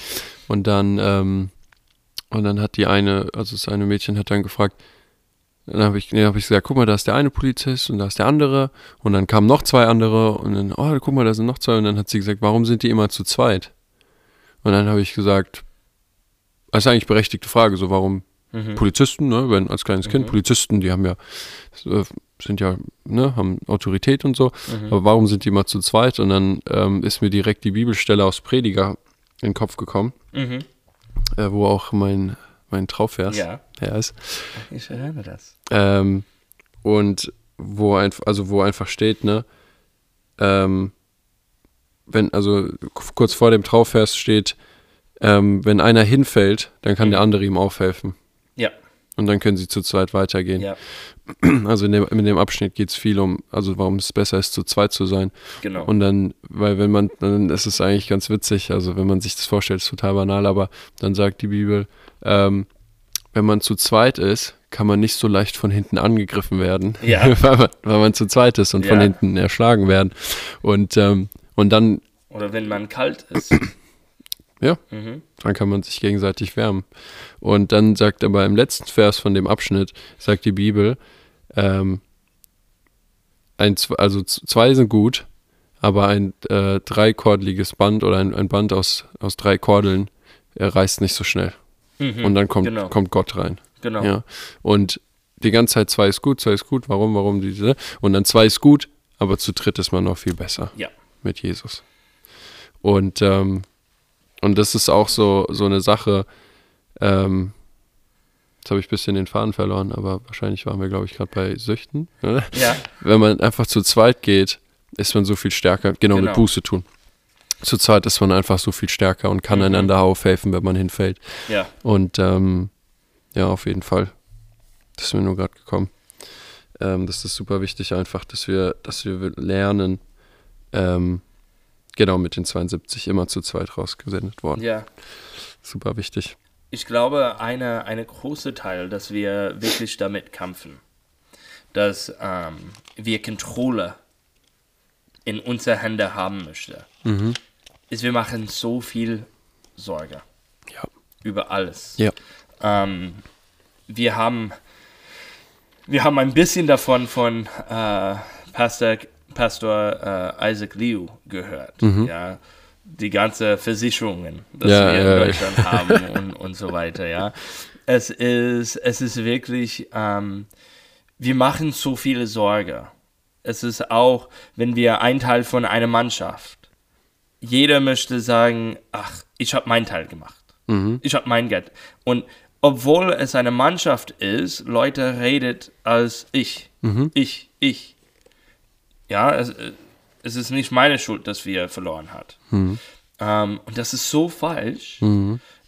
Und dann, ähm, und dann hat die eine, also das eine Mädchen hat dann gefragt, dann habe ich, nee, hab ich gesagt, guck mal, da ist der eine Polizist und da ist der andere. Und dann kamen noch zwei andere und dann, oh, guck mal, da sind noch zwei. Und dann hat sie gesagt, warum sind die immer zu zweit? Und dann habe ich gesagt, das ist eigentlich berechtigte Frage, so warum Polizisten, ne, wenn als kleines Kind, Polizisten, die haben ja, äh, sind ja, ne, haben Autorität und so, aber warum sind die immer zu zweit? Und dann ähm, ist mir direkt die Bibelstelle aus Prediger in den Kopf gekommen, Mhm. äh, wo auch mein, mein Trauvers Ja, her ist. ich erinnere das. Ähm, und wo einfach, also wo einfach steht, ne, ähm, wenn, also kurz vor dem Trauvers steht, ähm, wenn einer hinfällt, dann kann der andere ihm aufhelfen. Ja, Und dann können sie zu zweit weitergehen. ja, [CLEARS THROAT] Also in dem, in dem Abschnitt geht es viel um, also warum es besser ist, zu zweit zu sein. genau. Und dann, weil wenn man, dann ist es eigentlich ganz witzig, also wenn man sich das vorstellt, ist total banal, aber dann sagt die Bibel, ähm, wenn man zu zweit ist, kann man nicht so leicht von hinten angegriffen werden, Ja. [LAUGHS] weil, man, weil man zu zweit ist und von Ja. hinten erschlagen werden. Und, ähm, und dann, Oder wenn man kalt ist. [CLEARS THROAT] ja, Mhm. dann kann man sich gegenseitig wärmen. Und dann sagt aber im letzten Vers von dem Abschnitt, sagt die Bibel, ähm, ein, also zwei sind gut, aber ein äh, dreikordeliges Band oder ein, ein Band aus, aus drei Kordeln äh, reißt nicht so schnell. Mhm. Und dann kommt, genau. kommt Gott rein. genau. Ja. Und die ganze Zeit zwei ist gut, zwei ist gut, warum, warum diese? Und dann zwei ist gut, aber zu dritt ist man noch viel besser Ja. mit Jesus. Und, ähm, und das ist auch so, so eine Sache, ähm, jetzt habe ich ein bisschen den Faden verloren, aber wahrscheinlich waren wir, glaube ich, gerade bei Süchten. Oder? Ja, Wenn man einfach zu zweit geht, ist man so viel stärker, genau, Genau. mit Buße tun. Zu zweit ist man einfach so viel stärker und kann Mhm. einander aufhelfen, wenn man hinfällt. ja, Und ähm, ja, auf jeden Fall. Das ist mir nur gerade gekommen. Ähm, das ist super wichtig einfach, dass wir, dass wir lernen, ähm, genau mit den 72 immer zu zweit rausgesendet worden. ja. Super wichtig. Ich glaube, eine, eine große Teil, dass wir wirklich damit kämpfen, dass ähm, wir Kontrolle in unsere Hände haben möchten, Mhm. ist, wir machen so viel Sorge Ja. über alles. Ja. Ähm, wir haben wir haben ein bisschen davon von äh, Pastor, Pastor äh, Isaac Liu gehört. Ja, die ganze Versicherungen, die Ja, wir in ja, ja. Deutschland haben [LAUGHS] und, und so weiter. Ja, Es ist, es ist wirklich, ähm, wir machen so viele Sorge. Es ist auch, wenn wir ein Teil von einer Mannschaft, jeder möchte sagen, ach, ich habe meinen Teil gemacht. Mhm. Ich habe mein Geld. Und obwohl es eine Mannschaft ist, Leute redet als ich. Ich, ich. Ja, es, es ist nicht meine Schuld, dass wir verloren hat. Ähm, und das ist so falsch.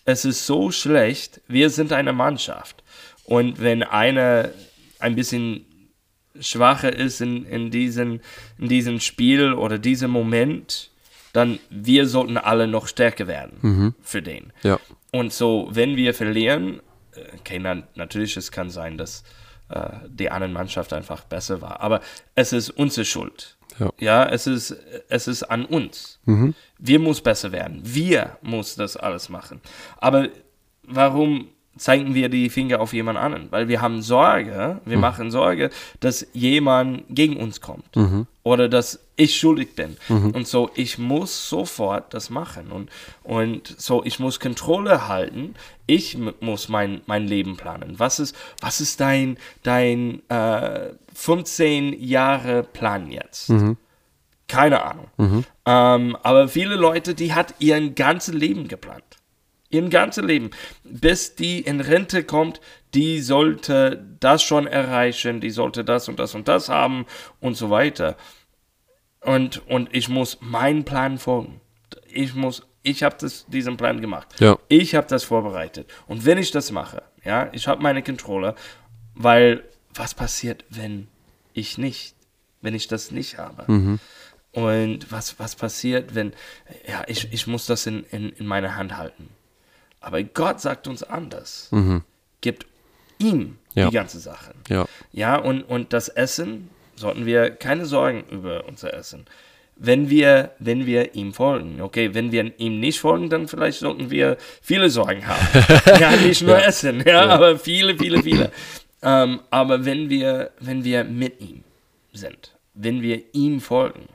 Es ist so schlecht. Wir sind eine Mannschaft. Und wenn einer ein bisschen schwacher ist in, in, diesen, in diesem Spiel oder diesem Moment, dann wir sollten alle noch stärker werden für den. Ja. Und so, wenn wir verlieren, äh, okay, na, natürlich, es kann sein, dass äh, die andere Mannschaft einfach besser war, aber es ist unsere Schuld. Ja. Ja, es ist, es ist an uns. Wir muss besser werden. Wir muss das alles machen. Aber warum zeigen wir die Finger auf jemand anderen? Weil wir haben Sorge, wir machen Sorge, dass jemand gegen uns kommt. Oder dass ich schuldig bin. Und so, ich muss sofort das machen. Und, und so, ich muss Kontrolle halten. Ich muss mein, mein Leben planen. Was ist, was ist dein, dein äh, 15 Jahre Plan jetzt? Keine Ahnung. Ähm, aber viele Leute, die hat ihren ganzes Leben geplant. Ihren ganzes Leben. Bis die in Rente kommt, die sollte das schon erreichen, die sollte das und das und das haben und so weiter. Und, und ich muss meinen Plan folgen. Ich muss, ich habe diesen Plan gemacht. Ja. Ich habe das vorbereitet. Und wenn ich das mache, ja, ich habe meine Controller, weil was passiert, wenn ich nicht, wenn ich das nicht habe? Und was, was passiert, wenn, ja, ich, ich muss das in, in, in meiner Hand halten. Aber Gott sagt uns anders. Gibt ihm Ja. die ganze Sache. Ja. Ja, und, und das Essen sollten wir keine Sorgen über unser Essen. Wenn wir, wenn wir ihm folgen. Okay, wenn wir ihm nicht folgen, dann vielleicht sollten wir viele Sorgen haben. [LAUGHS] ja, nicht nur Essen, ja, aber viele, viele, viele. ähm, aber wenn wir, wenn wir mit ihm sind, wenn wir ihm folgen,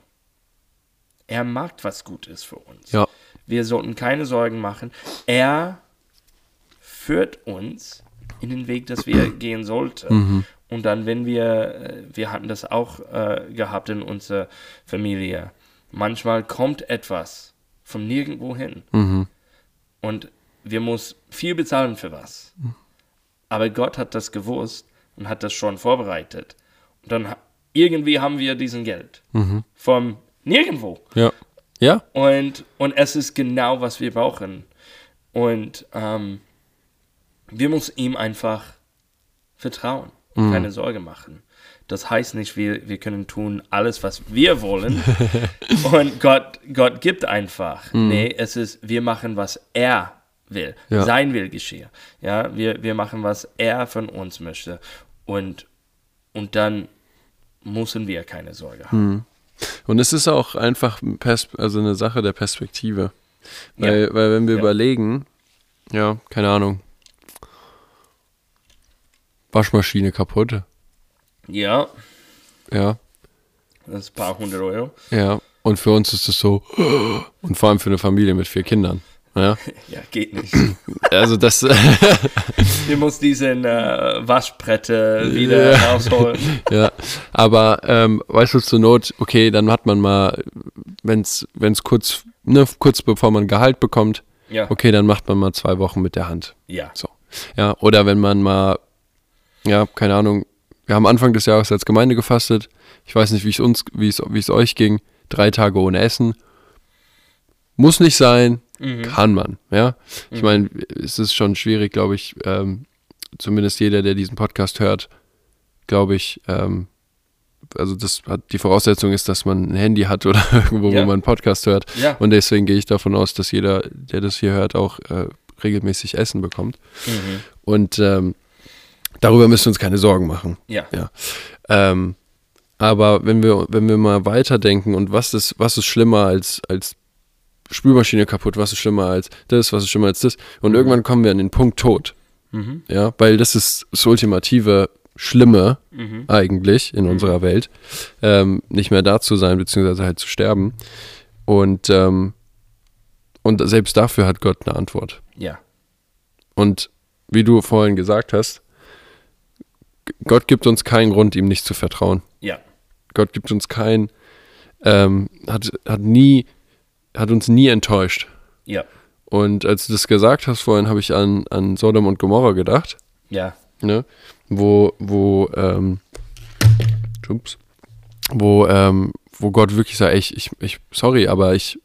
er macht was Gutes für uns. Ja. Wir sollten keine Sorgen machen. Er führt uns in den Weg, dass wir [CLEARS THROAT] gehen sollten. Und dann, wenn wir, äh, wir hatten das auch äh, gehabt in unserer Familie, manchmal kommt etwas von nirgendwo hin. Und wir muss viel bezahlen für was. Aber Gott hat das gewusst und hat das schon vorbereitet. Und dann irgendwie haben wir diesen Geld. Vom nirgendwo. Ja. Ja. Und, und es ist genau, was wir brauchen. Und ähm, wir müssen ihm einfach vertrauen und keine Sorge machen. Das heißt nicht, wir, wir können tun alles, was wir wollen. [LAUGHS] und Gott, Gott gibt einfach. Nee, es ist, wir machen, was er will. Ja. Sein will geschehe. Ja, wir, wir machen, was er von uns möchte. Und, und dann müssen wir keine Sorge haben. Und es ist auch einfach ein Pers also eine Sache der Perspektive. Weil, weil wenn wir Ja. überlegen, ja, keine Ahnung, Waschmaschine kaputt, Ja, ja, das ist ein paar hundert Euro. ja. Und für uns ist es so, und vor allem für eine Familie mit vier Kindern. Ja, [LAUGHS] Ja, geht nicht. [CLEARS THROAT] also das, [LAUGHS] Wir muss diesen äh, Waschbretter wieder Ja. rausholen. [LAUGHS] ja, aber ähm, weißt du, zur Not, okay, dann hat man mal, wenn es kurz, ne, kurz bevor man Gehalt bekommt, Ja. okay, dann macht man mal zwei Wochen mit der Hand. Ja. So. Ja, oder wenn man mal, ja, keine Ahnung, wir haben Anfang des Jahres als Gemeinde gefastet. Ich weiß nicht, wie es uns, wie es, wie es euch ging. Drei Tage ohne Essen. Muss nicht sein, kann man, ja. Ich meine, es ist schon schwierig, glaube ich, ähm, zumindest jeder, der diesen Podcast hört, glaube ich, ähm, also das hat die Voraussetzung ist, dass man ein Handy hat oder [LAUGHS] irgendwo, Ja. wo man einen Podcast hört. Ja. Und deswegen gehe ich davon aus, dass jeder, der das hier hört, auch äh, regelmäßig Essen bekommt. Mhm. Und ähm, darüber müssen wir uns keine Sorgen machen. Ja. Ja. Ähm, aber wenn wir, wenn wir mal weiterdenken und was ist, was ist schlimmer als, als Spülmaschine kaputt, was ist schlimmer als das, was ist schlimmer als das? Und irgendwann kommen wir an den Punkt Tod. Mhm. Ja, weil das ist das ultimative Schlimme Mhm. eigentlich in unserer Welt, ähm, nicht mehr da zu sein, beziehungsweise halt zu sterben. Und, ähm, und selbst dafür hat Gott eine Antwort. Ja. Und wie du vorhin gesagt hast, Gott gibt uns keinen Grund, ihm nicht zu vertrauen. Ja. Gott gibt uns keinen, ähm, hat, hat nie, hat uns nie enttäuscht. Ja. Und als du das gesagt hast vorhin, habe ich an, an Sodom und Gomorra gedacht, Ja. ne? Wo, wo, ähm, ups, wo, ähm, wo Gott wirklich sagt, ey, ich, ich, ich, sorry, aber ich,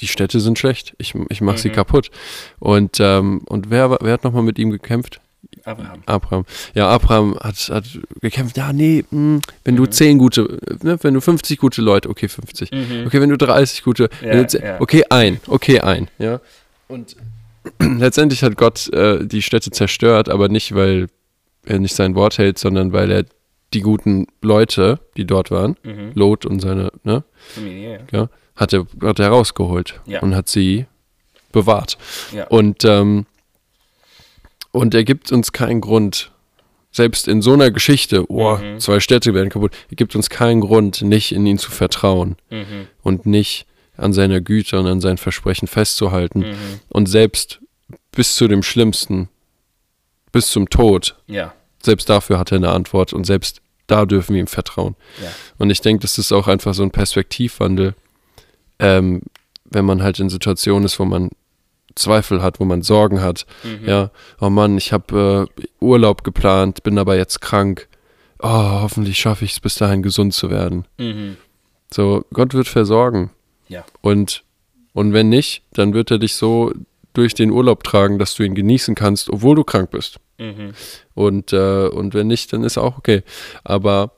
die Städte sind schlecht, ich, ich mache sie Mhm. kaputt. Und, ähm, und wer, wer hat nochmal mit ihm gekämpft? Abraham. Abraham. Ja, Abraham hat, hat gekämpft, ja, nee, mh, wenn Mhm. du 10 gute, ne, wenn du 50 gute Leute, okay, 50. Mhm. Okay, wenn du 30 gute, Ja, du 10, ja. okay, ein, okay, ein, ja. Und [CLEARS THROAT] letztendlich hat Gott äh, die Städte zerstört, aber nicht, weil er nicht sein Wort hält, sondern weil er die guten Leute, die dort waren, Mhm. Lot und seine, ne, Familie, ja, hat er, hat er rausgeholt Ja. und hat sie bewahrt. ja. Ja. Und, ähm, und er gibt uns keinen Grund, selbst in so einer Geschichte, oh, Mhm. zwei Städte werden kaputt, er gibt uns keinen Grund, nicht in ihn zu vertrauen Mhm. und nicht an seiner Güte und an sein Versprechen festzuhalten. Mhm. Und selbst bis zu dem Schlimmsten, bis zum Tod, Ja. selbst dafür hat er eine Antwort und selbst da dürfen wir ihm vertrauen. Ja. Und ich denke, das ist auch einfach so ein Perspektivwandel, ähm, wenn man halt in Situationen ist, wo man Zweifel hat, wo man Sorgen hat. Mhm. Ja, oh Mann, ich habe äh, Urlaub geplant, bin aber jetzt krank. Oh, hoffentlich schaffe ich es bis dahin gesund zu werden. Mhm. So, Gott wird versorgen. Ja. Und, und wenn nicht, dann wird er dich so durch den Urlaub tragen, dass du ihn genießen kannst, obwohl du krank bist. Mhm. Und, äh, und wenn nicht, dann ist auch okay. Aber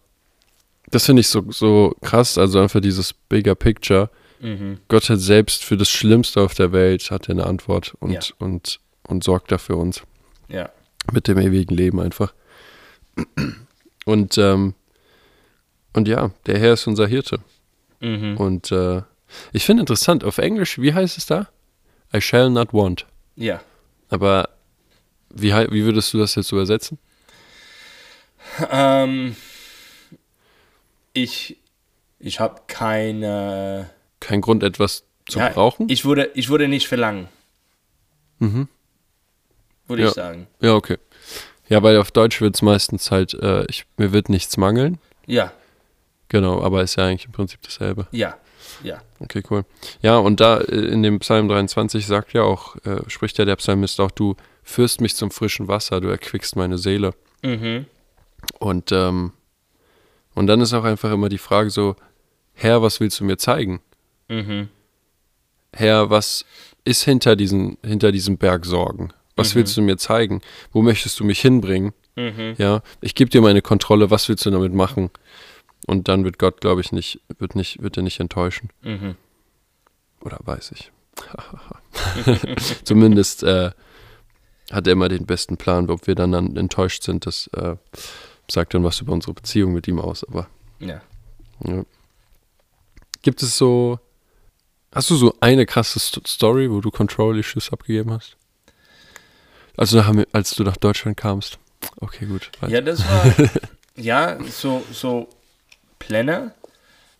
das finde ich so, so krass, also einfach dieses bigger picture. Mhm. Gott hat selbst für das Schlimmste auf der Welt hat er eine Antwort und, Ja. und, und sorgt da für uns Ja. mit dem ewigen Leben einfach. Und, ähm, und ja, der Herr ist unser Hirte. Mhm. Und äh, ich finde interessant, auf Englisch, wie heißt es da? I shall not want. Ja. Aber wie, wie würdest du das jetzt übersetzen? Ähm, ich ich habe keine. Kein Grund, etwas zu ja, brauchen? Ich würde, ich würde nicht verlangen, mhm. würde Ja. ich sagen. Ja, okay. Ja, weil auf Deutsch wird es meistens halt, äh, ich, mir wird nichts mangeln. Ja, Genau, aber ist ja eigentlich im Prinzip dasselbe. ja, ja. Okay, cool. Ja, und da äh, in dem Psalm 23 sagt ja auch, äh, spricht ja der Psalmist auch, du führst mich zum frischen Wasser, du erquickst meine Seele. Mhm. Und, ähm, und dann ist auch einfach immer die Frage so, Herr, was willst du mir zeigen? Mhm. Herr, was ist hinter diesen, hinter diesem Berg Sorgen? Was Mhm. willst du mir zeigen? Wo möchtest du mich hinbringen? Mhm. Ja, ich gebe dir meine Kontrolle, was willst du damit machen? Und dann wird Gott, glaube ich, nicht, wird nicht, wird er nicht enttäuschen. Mhm. Oder weiß ich. [LAUGHS] Zumindest äh, hat er immer den besten Plan. Ob wir dann, dann enttäuscht sind, das äh, sagt dann was über unsere Beziehung mit ihm aus. Aber Ja. ja. gibt es so, hast du so eine krasse St Story, wo du Control-Issues abgegeben hast? Also nach, als du nach Deutschland kamst. Okay, gut. weiter. Ja, das war. [LAUGHS] ja, so, so Pläne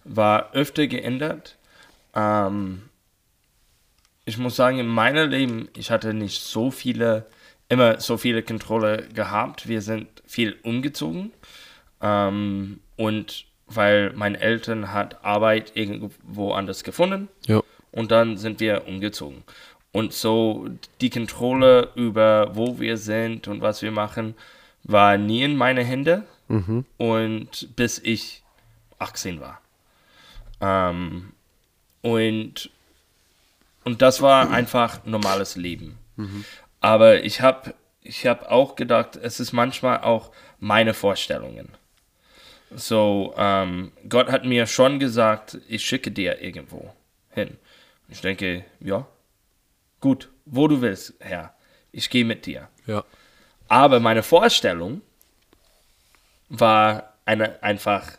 war öfter geändert. Ähm, ich muss sagen, in meinem Leben, ich hatte nicht so viele, immer so viele Kontrolle gehabt. Wir sind viel umgezogen. Ähm, und weil meine Eltern hat Arbeit irgendwo anders gefunden. Ja. Und dann sind wir umgezogen. Und so die Kontrolle über wo wir sind und was wir machen, war nie in meine Hände. Mhm. Und bis ich 18 war. Ähm, und, und das war einfach normales Leben. Aber ich habe ich hab auch gedacht, es ist manchmal auch meine Vorstellungen. So, ähm, Gott hat mir schon gesagt, ich schicke dir irgendwo hin. Ich denke, ja, gut, wo du willst, Herr, ich gehe mit dir. Ja. Aber meine Vorstellung war eine, einfach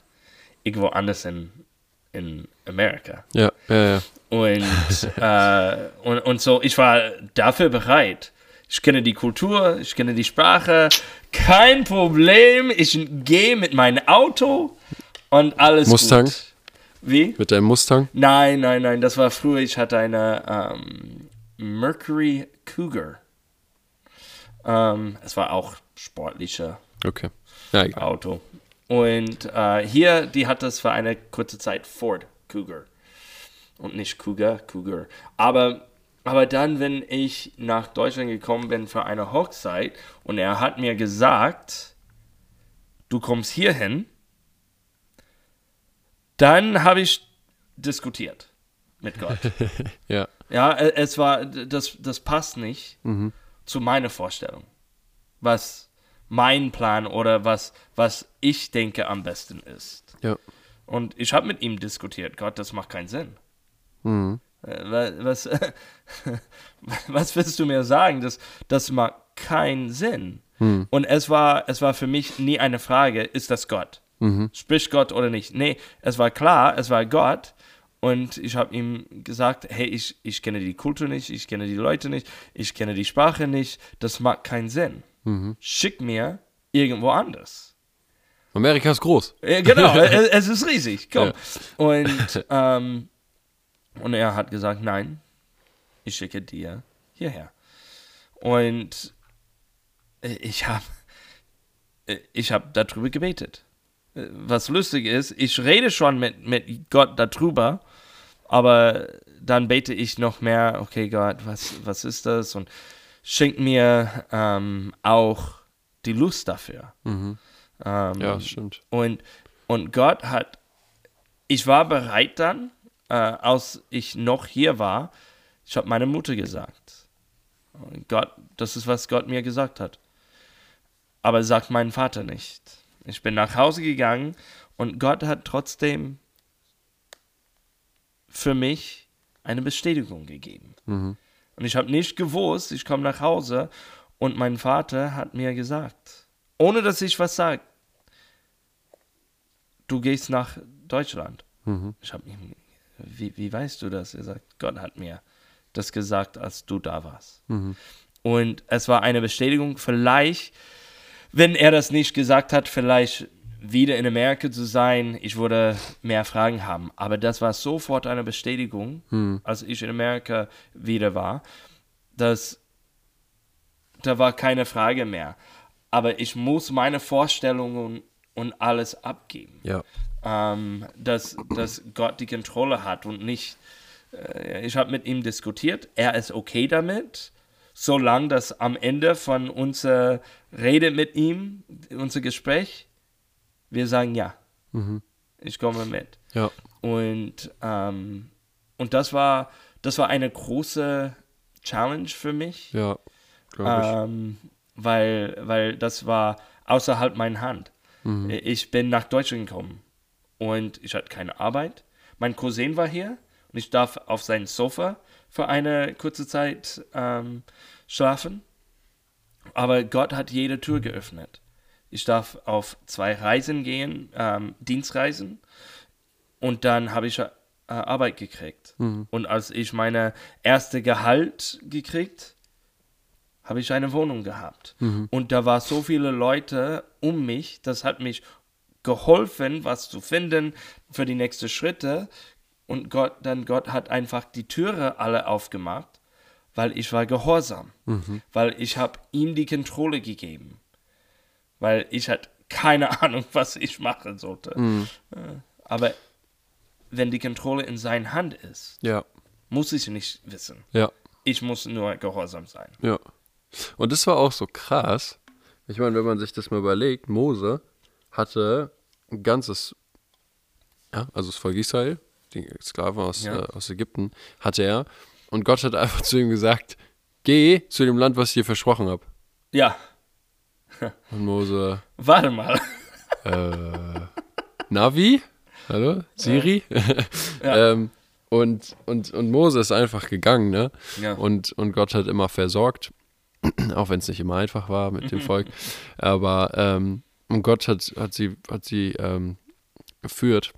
irgendwo anders in, in Amerika. Ja, ja, ja. Und, äh, und, und so, ich war dafür bereit. Ich kenne die Kultur, ich kenne die Sprache, kein Problem. Ich gehe mit meinem Auto und alles Mustang? gut. Wie? Mit deinem Mustang? Nein, nein, nein, das war früher. Ich hatte eine ähm, Mercury Cougar. Ähm, es war auch sportlicher Okay. Ja. Auto. Und äh, hier, die hat das für eine kurze Zeit Ford Cougar. Und nicht Cougar, Cougar. Aber, aber dann, wenn ich nach Deutschland gekommen bin für eine Hochzeit und er hat mir gesagt, du kommst hierhin, dann habe ich diskutiert mit Gott. [LAUGHS] Ja. Ja, e- es war, das, das passt nicht zu meiner Vorstellung. Was mein Plan oder was, was ich denke am besten ist. Ja. Und ich habe mit ihm diskutiert. Gott, das macht keinen Sinn. Mhm. Wa- Was, [LAUGHS] was willst du mir sagen? Das, das macht keinen Sinn. Und es war, es war für mich nie eine Frage, ist das Gott? Spricht Gott oder nicht? Nee, es war klar, es war Gott. Und ich habe ihm gesagt, hey, ich, ich kenne die Kultur nicht, ich kenne die Leute nicht, ich kenne die Sprache nicht, das macht keinen Sinn. Schick mir irgendwo anders. Amerika ist groß. Ja, genau, [LAUGHS] es, es ist riesig. Komm. Ja. Und, ähm, und er hat gesagt, nein, ich schicke dir hierher. Und ich habe ich hab darüber gebetet. Was lustig ist, ich rede schon mit, mit Gott darüber, aber dann bete ich noch mehr, okay Gott, was, was ist das? Und schenk mir ähm, auch die Lust dafür. Ähm, Ja, das stimmt. und, und Gott hat, ich war bereit dann, äh, als ich noch hier war, ich habe meiner Mutter gesagt, Und Gott, das ist, was Gott mir gesagt hat. Aber sagt meinen Vater nicht. Ich bin nach Hause gegangen und Gott hat trotzdem für mich eine Bestätigung gegeben. Mhm. Und ich habe nicht gewusst, ich komme nach Hause und mein Vater hat mir gesagt, ohne dass ich was sage, du gehst nach Deutschland. Mhm. Ich habe ihm, wie, wie weißt du das? Er sagt, Gott hat mir das gesagt, als du da warst. Mhm. Und es war eine Bestätigung, vielleicht, wenn er das nicht gesagt hat, vielleicht wieder in Amerika zu sein, ich würde mehr Fragen haben. Aber das war sofort eine Bestätigung, als ich in Amerika wieder war, dass da war keine Frage mehr. Aber ich muss meine Vorstellungen und alles abgeben Ja. Ähm, dass, dass Gott die Kontrolle hat und nicht. Äh, ich habe mit ihm diskutiert, er ist okay damit, solange das am Ende von unserer Rede mit ihm, unser Gespräch, wir sagen ja, ich komme mit. Ja. Und, ähm, und das war das war eine große Challenge für mich, Ja. Ähm, weil, weil das war außerhalb meiner Hand. Ich bin nach Deutschland gekommen und ich hatte keine Arbeit. Mein Cousin war hier und ich darf auf sein Sofa für eine kurze Zeit ähm, schlafen. Aber Gott hat jede Tür geöffnet. Ich darf auf zwei Reisen gehen, ähm, Dienstreisen. Und dann habe ich äh, Arbeit gekriegt. Und als ich meine erste Gehalt gekriegt, habe ich eine Wohnung gehabt. Und da war so viele Leute um mich, das hat mich geholfen, was zu finden für die nächsten Schritte. Und Gott, dann Gott hat einfach die Türe alle aufgemacht, weil ich war gehorsam, weil ich habe ihm die Kontrolle gegeben, weil ich hatte keine [LAUGHS] Ahnung, was ich machen sollte. Äh, Aber wenn die Kontrolle in seiner Hand ist, Ja. muss ich nicht wissen. Ja. Ich muss nur gehorsam sein. Ja. Und das war auch so krass. Ich meine, wenn man sich das mal überlegt, Mose hatte ein ganzes, ja, also das Volk Israel, die Sklaven aus, Ja. äh, aus Ägypten, hatte er. Und Gott hat einfach zu ihm gesagt, geh zu dem Land, was ich dir versprochen habe. Ja, Und Mose, warte mal. äh, Navi? Hallo? Siri? [LAUGHS] ähm, und, und, und Mose ist einfach gegangen, ne? Ja. Und, und Gott hat immer versorgt, [CLEARS THROAT] auch wenn es nicht immer einfach war mit dem [LAUGHS] Volk. Aber ähm, und Gott hat, hat sie, hat sie ähm, geführt.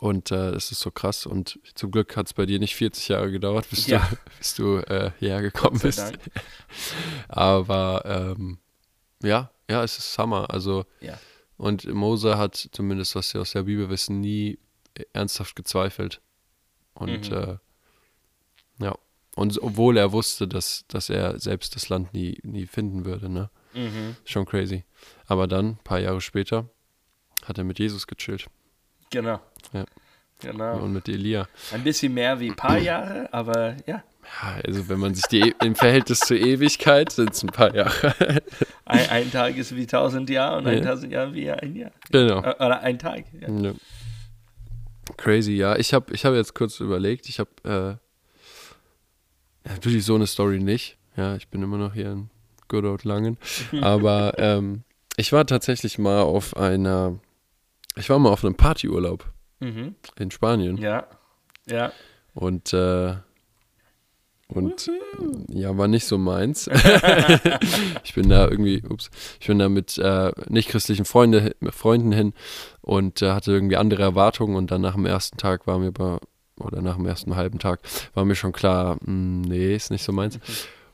Und äh, es ist so krass. Und zum Glück hat es bei dir nicht 40 Jahre gedauert, bis Ja. du, bis du äh, hierher gekommen bist. [LAUGHS] Aber ähm, ja, ja, es ist Hammer. Also Ja. und Mose hat, zumindest was wir aus der Bibel wissen, nie ernsthaft gezweifelt. Und Mhm. äh, ja, Und obwohl er wusste, dass, dass er selbst das Land nie, nie finden würde, ne? Mhm. Schon crazy. Aber dann, ein paar Jahre später, hat er mit Jesus gechillt. Genau. Ja. Genau. Und mit Elia. Ein bisschen mehr wie ein paar Jahre, aber ja. Ja, also wenn man sich die im Verhältnis zur Ewigkeit sind es ein paar Jahre. [LAUGHS] Ein, ein Tag ist wie tausend Jahre und ein Ja. tausend Jahre wie ein Jahr. genau. Äh, Oder ein Tag. Ja. Ja. Crazy, ja. Ich habe ich hab jetzt kurz überlegt, ich habe äh, natürlich so eine Story nicht. Ja, ich bin immer noch hier in Good Old Langen. Aber ähm, ich war tatsächlich mal auf einer, ich war mal auf einem Partyurlaub Mhm. in Spanien. Ja. Ja. Und, äh, und ja, war nicht so meins. [LAUGHS] ich bin da irgendwie, ups, ich bin da mit äh, nicht-christlichen Freunde, Freunden hin und äh, hatte irgendwie andere Erwartungen und dann nach dem ersten Tag war mir bei, oder nach dem ersten halben Tag war mir schon klar, mh, nee, ist nicht so meins.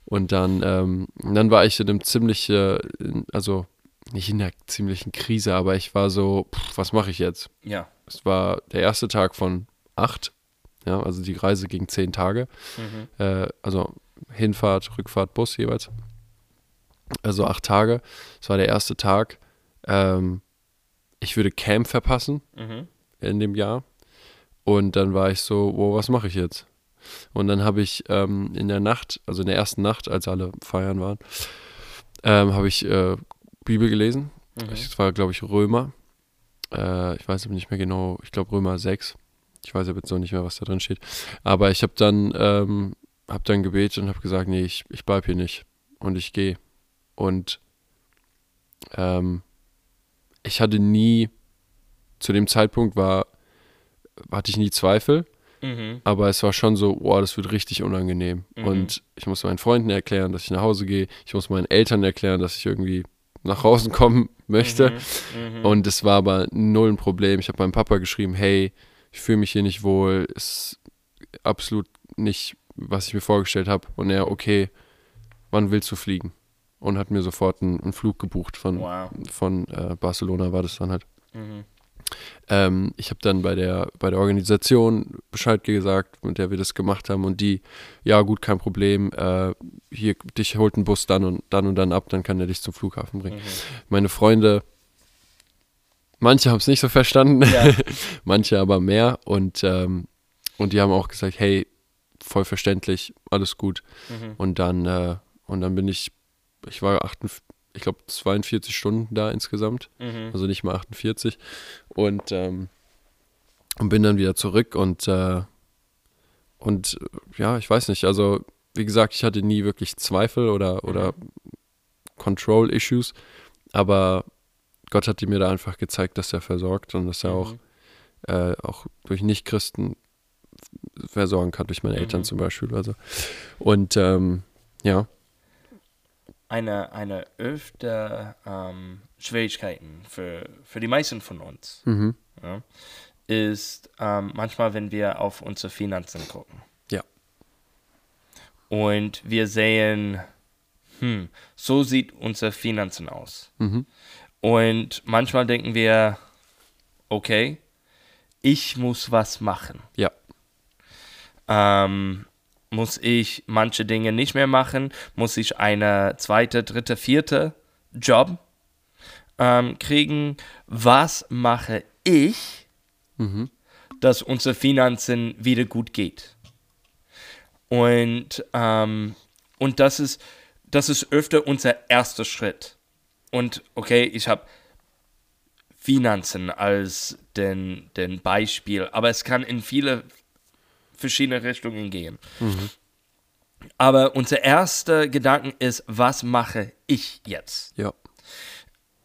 Und dann, ähm, dann war ich in einem ziemlich, äh, also nicht in einer ziemlichen Krise, aber ich war so, pff, was mache ich jetzt? Ja. Es war der erste Tag von acht. Ja, also die Reise ging zehn Tage. Mhm. Äh, also Hinfahrt, Rückfahrt, Bus jeweils. Also acht Tage. Es war der erste Tag. Ähm, ich würde Camp verpassen Mhm. in dem Jahr. Und dann war ich so, wow, was mache ich jetzt? Und dann habe ich ähm, in der Nacht, also in der ersten Nacht, als alle feiern waren, ähm, habe ich äh, Bibel gelesen. Mhm. Es war, glaube ich, Römer. Äh, ich weiß aber nicht mehr genau, ich glaube Römer 6. Ich weiß aber jetzt noch nicht mehr, was da drin steht. Aber ich habe dann, ähm, hab dann gebetet und habe gesagt, nee, ich, ich bleib hier nicht. Und ich gehe. Und ähm, ich hatte nie, zu dem Zeitpunkt war, hatte ich nie Zweifel, Mhm. aber es war schon so, boah, das wird richtig unangenehm. Mhm. Und ich muss meinen Freunden erklären, dass ich nach Hause gehe. Ich muss meinen Eltern erklären, dass ich irgendwie nach Hause [LAUGHS] kommen möchte. Mhm. Mhm. Und es war aber null ein Problem. Ich habe meinem Papa geschrieben, hey, ich fühle mich hier nicht wohl, ist absolut nicht, was ich mir vorgestellt habe. Und er, okay, wann willst du fliegen? Und hat mir sofort einen, einen Flug gebucht von, Wow. von äh, Barcelona, war das dann halt. Mhm. Ähm, ich habe dann bei der, bei der Organisation Bescheid gesagt, mit der wir das gemacht haben und die, ja gut, kein Problem, äh, hier, dich holt ein Bus dann und dann und dann ab, dann kann er dich zum Flughafen bringen. Mhm. Meine Freunde, manche haben es nicht so verstanden, Ja. [LAUGHS] manche aber mehr und, ähm, und die haben auch gesagt, hey, voll verständlich, alles gut. Mhm. Und dann, äh, und dann bin ich, ich war 48, ich glaube 42 Stunden da insgesamt Mhm. also nicht mal 48. Und, ähm, und bin dann wieder zurück und, äh, und ja, ich weiß nicht, also wie gesagt, ich hatte nie wirklich Zweifel oder, oder Control-Issues, aber Gott hat mir da einfach gezeigt, dass er versorgt und dass er auch, Mhm. äh, auch durch Nichtchristen versorgen kann, durch meine Eltern Mhm. zum Beispiel. Also. Und ähm, ja, Eine, eine öfter ähm, Schwierigkeiten für, für die meisten von uns mhm. ja, ist ähm, manchmal, wenn wir auf unsere Finanzen gucken. Ja. Und wir sehen, hm, so sieht unsere Finanzen aus. Mhm. Und manchmal denken wir, okay, ich muss was machen. ja, Ähm, muss ich manche Dinge nicht mehr machen? Muss ich eine zweite, dritte, vierte Job ähm, kriegen? Was mache ich, mhm. dass unsere Finanzen wieder gut geht? Und, ähm, und das, ist, das ist öfter unser erster Schritt. Und okay, ich habe Finanzen als den, den Beispiel, aber es kann in viele verschiedene Richtungen gehen. Aber unser erster Gedanke ist, was mache ich jetzt? ja,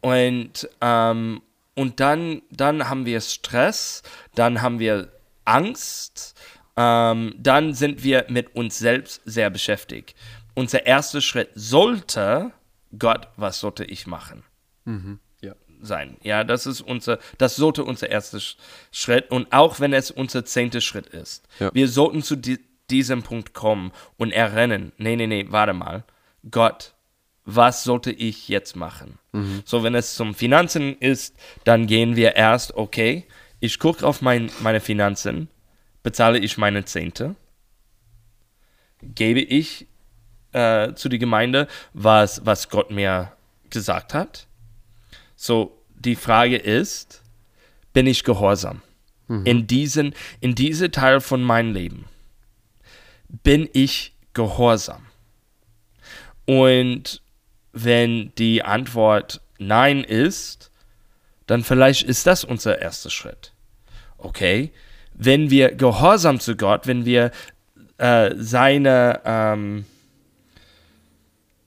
Und, ähm, und dann, dann haben wir Stress, dann haben wir Angst, ähm, dann sind wir mit uns selbst sehr beschäftigt. Unser erster Schritt sollte, Gott, was sollte ich machen? ja, sein. Ja, das ist unser, das sollte unser erster Sch- Schritt und auch wenn es unser zehnter Schritt ist. Ja. Wir sollten zu di diesem Punkt kommen und erinnern, nee, nee, nee, warte mal, Gott, was sollte ich jetzt machen? So, wenn es zum Finanzen ist, dann gehen wir erst, okay, ich gucke auf mein, meine Finanzen, bezahle ich meine Zehnte, gebe ich äh, zu der Gemeinde, was, was Gott mir gesagt hat. So, die Frage ist, bin ich gehorsam? In diesen, in diese Teil von meinem Leben bin ich gehorsam. Und wenn die Antwort Nein ist, dann vielleicht ist das unser erster Schritt. Okay? Wenn wir gehorsam zu Gott, wenn wir äh, seine ähm,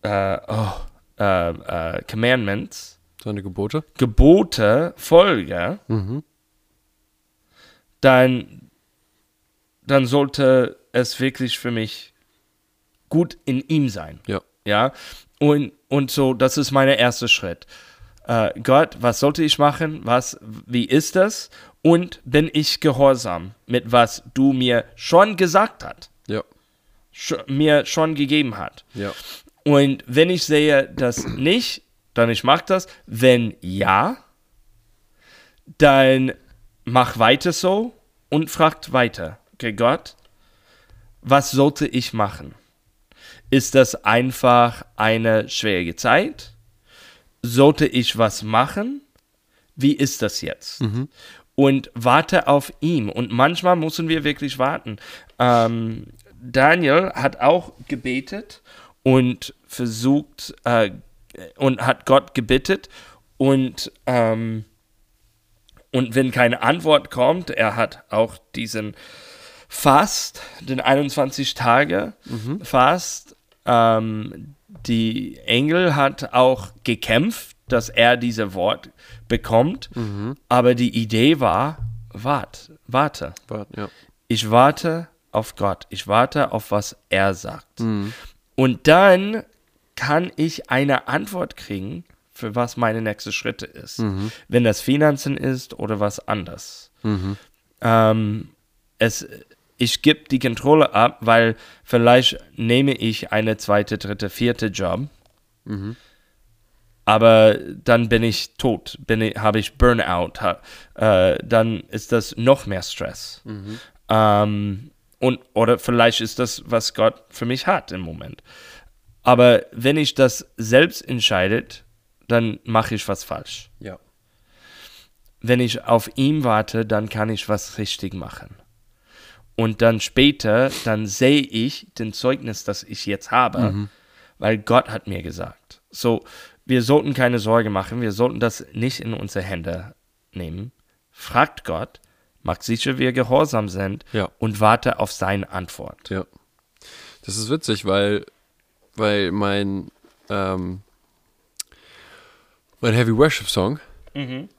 äh, oh, äh, äh, Commandments, Seine Gebote? Gebote folge, dann, dann sollte es wirklich für mich gut in ihm sein. Ja. Ja, und, und so, das ist mein erster Schritt. Äh, Gott, was sollte ich machen? Was, wie ist das? Und bin ich gehorsam mit was du mir schon gesagt hast, Ja. sch mir schon gegeben hat? Ja. Und wenn ich sehe, dass nicht, dann ich mache das. Wenn ja, dann mach weiter so und fragt weiter. Okay, Gott, was sollte ich machen? Ist das einfach eine schwierige Zeit? Sollte ich was machen? Wie ist das jetzt? Und warte auf ihn. Und manchmal müssen wir wirklich warten. Ähm, Daniel hat auch gebetet und versucht äh, und hat Gott gebettet und ähm, und wenn keine Antwort kommt, er hat auch diesen Fast, den 21 Tage Fast. Ähm, die Engel hat auch gekämpft, dass er diese Wort bekommt. Aber die Idee war, wart, warte. Warte, ja. Ich warte auf Gott. Ich warte auf, was er sagt. Und dann kann ich eine Antwort kriegen, für was meine nächste Schritte ist. Wenn das Finanzen ist oder was anderes. Ähm, es, ich gebe die Kontrolle ab, weil vielleicht nehme ich eine zweite, dritte, vierte Job. Aber dann bin ich tot, bin ich, habe ich Burnout, ha, äh, dann ist das noch mehr Stress. Ähm, und, oder vielleicht ist das, was Gott für mich hat im Moment. Aber wenn ich das selbst entscheide, dann mache ich was falsch. Ja. Wenn ich auf ihn warte, dann kann ich was richtig machen. Und dann später, dann sehe ich den Zeugnis, das ich jetzt habe, weil Gott hat mir gesagt. So, wir sollten keine Sorge machen, wir sollten das nicht in unsere Hände nehmen. Fragt Gott, macht sicher, wir gehorsam sind Ja. und warte auf seine Antwort. Ja. Das ist witzig, weil, weil mein, ähm, mein Heavy Worship Song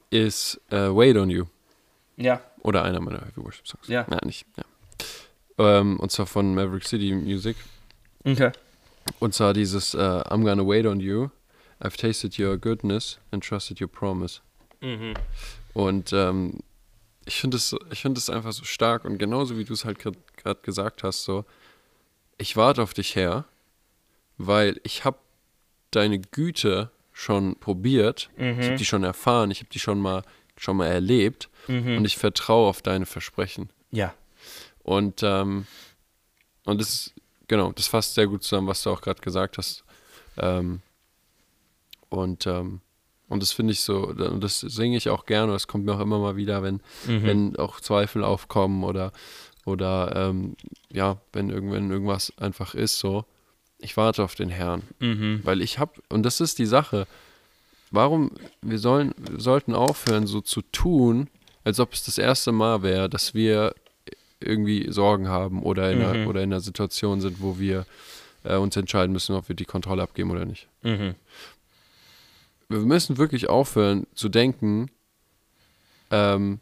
ist äh, Wait on You. Ja. Oder einer meiner Heavy Worship Songs. Ja. Ja, nicht. Ja. Ähm, und zwar von Maverick City Music. Okay. Und zwar dieses äh, I'm gonna wait on you. I've tasted your goodness and trusted your promise. Und ähm, ich finde es find es einfach so stark und genauso wie du es halt gerade gesagt hast, so ich warte auf dich her, weil ich habe deine Güte schon probiert, ich habe die schon erfahren, ich habe die schon mal schon mal erlebt. Und ich vertraue auf deine Versprechen. Ja. Und, ähm, und das ist, genau, das fasst sehr gut zusammen, was du auch gerade gesagt hast. Ähm, und, ähm, und das finde ich so, und das singe ich auch gerne, das kommt mir auch immer mal wieder, wenn, wenn auch Zweifel aufkommen oder, oder ähm, ja, wenn, irgend, wenn irgendwas einfach ist, so, ich warte auf den Herrn. Weil ich habe, und das ist die Sache, warum, wir sollen, wir sollten aufhören, so zu tun, als ob es das erste Mal wäre, dass wir irgendwie Sorgen haben oder in, einer, oder in einer Situation sind, wo wir äh, uns entscheiden müssen, ob wir die Kontrolle abgeben oder nicht. Mhm. Wir müssen wirklich aufhören zu denken, ähm,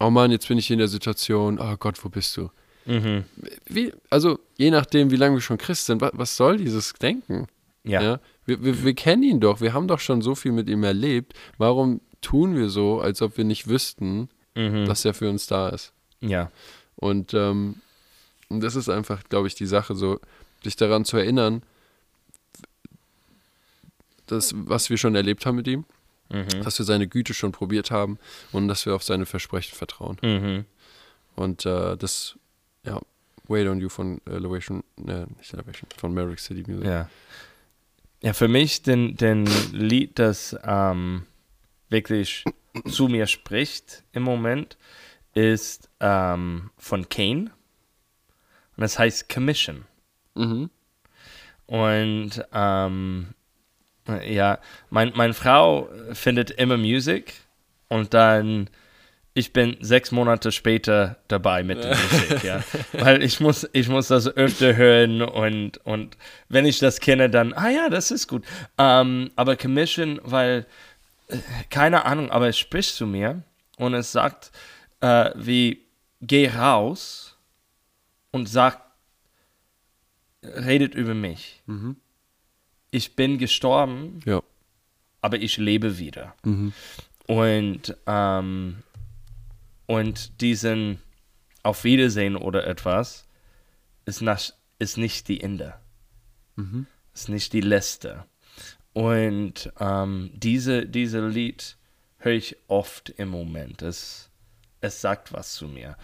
oh Mann, jetzt bin ich in der Situation, oh Gott, wo bist du? Mhm. Wie, also je nachdem, wie lange wir schon Christ sind, was, was soll dieses Denken? Ja. Wir, wir, wir kennen ihn doch, wir haben doch schon so viel mit ihm erlebt. Warum tun wir so, als ob wir nicht wüssten, Mhm. dass er für uns da ist? Ja. Und, ähm, und das ist einfach, glaube ich, die Sache, so sich daran zu erinnern, das, was wir schon erlebt haben mit ihm, Mhm. dass wir seine Güte schon probiert haben und dass wir auf seine Versprechen vertrauen. Mhm. Und äh, das, ja, Wait on You von Elevation, äh, nicht Elevation, von Merrick City Music. Ja. Ja, für mich den, den Lied, das ähm, wirklich zu mir spricht im Moment, ist ähm, von Kane. Und das heißt Commission. Mhm. Und ähm, ja, mein, meine Frau findet immer Musik und dann ich bin sechs Monate später dabei mit der Musik, ja. Weil ich muss, ich muss das öfter hören und, und wenn ich das kenne, dann, ah ja, das ist gut. Ähm, aber Commission, weil, äh, keine Ahnung, aber es spricht zu mir und es sagt, äh, wie, geh raus und sagt, redet über mich. Mhm. Ich bin gestorben, Ja. aber ich lebe wieder. Mhm. Und, ähm, und diesen Auf Wiedersehen oder etwas ist, nach, ist nicht die Ende. Mhm. Ist nicht die letzte. Und ähm, diese, diese Lied höre ich oft im Moment. Es, es sagt was zu mir.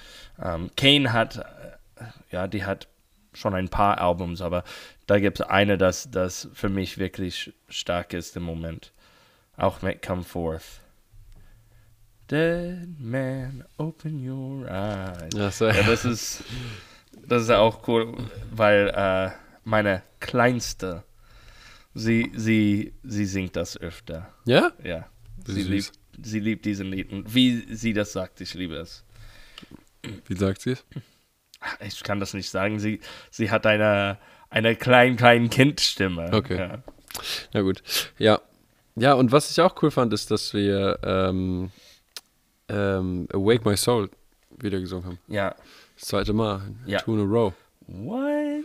Ähm, Kane hat, äh, ja, die hat schon ein paar Albums, aber da gibt es eine, das, das für mich wirklich stark ist im Moment. Auch mit Come Forth. Dead man, open your eyes. Ja, so, Ja, das ist, das ist auch cool, weil äh, meine Kleinste, sie, sie, sie singt das öfter. ja? Ja, sie liebt, sie liebt diesen Lied. Und wie sie das sagt, ich liebe es. Wie sagt sie es? Ich kann das nicht sagen. Sie, sie hat eine, eine klein, klein Kindstimme. Okay. Ja. Na gut. Ja. Ja, und was ich auch cool fand, ist, dass wir ähm, ähm, Awake My Soul wieder gesungen haben. ja. Das zweite Mal. Ja. Two in a row. What?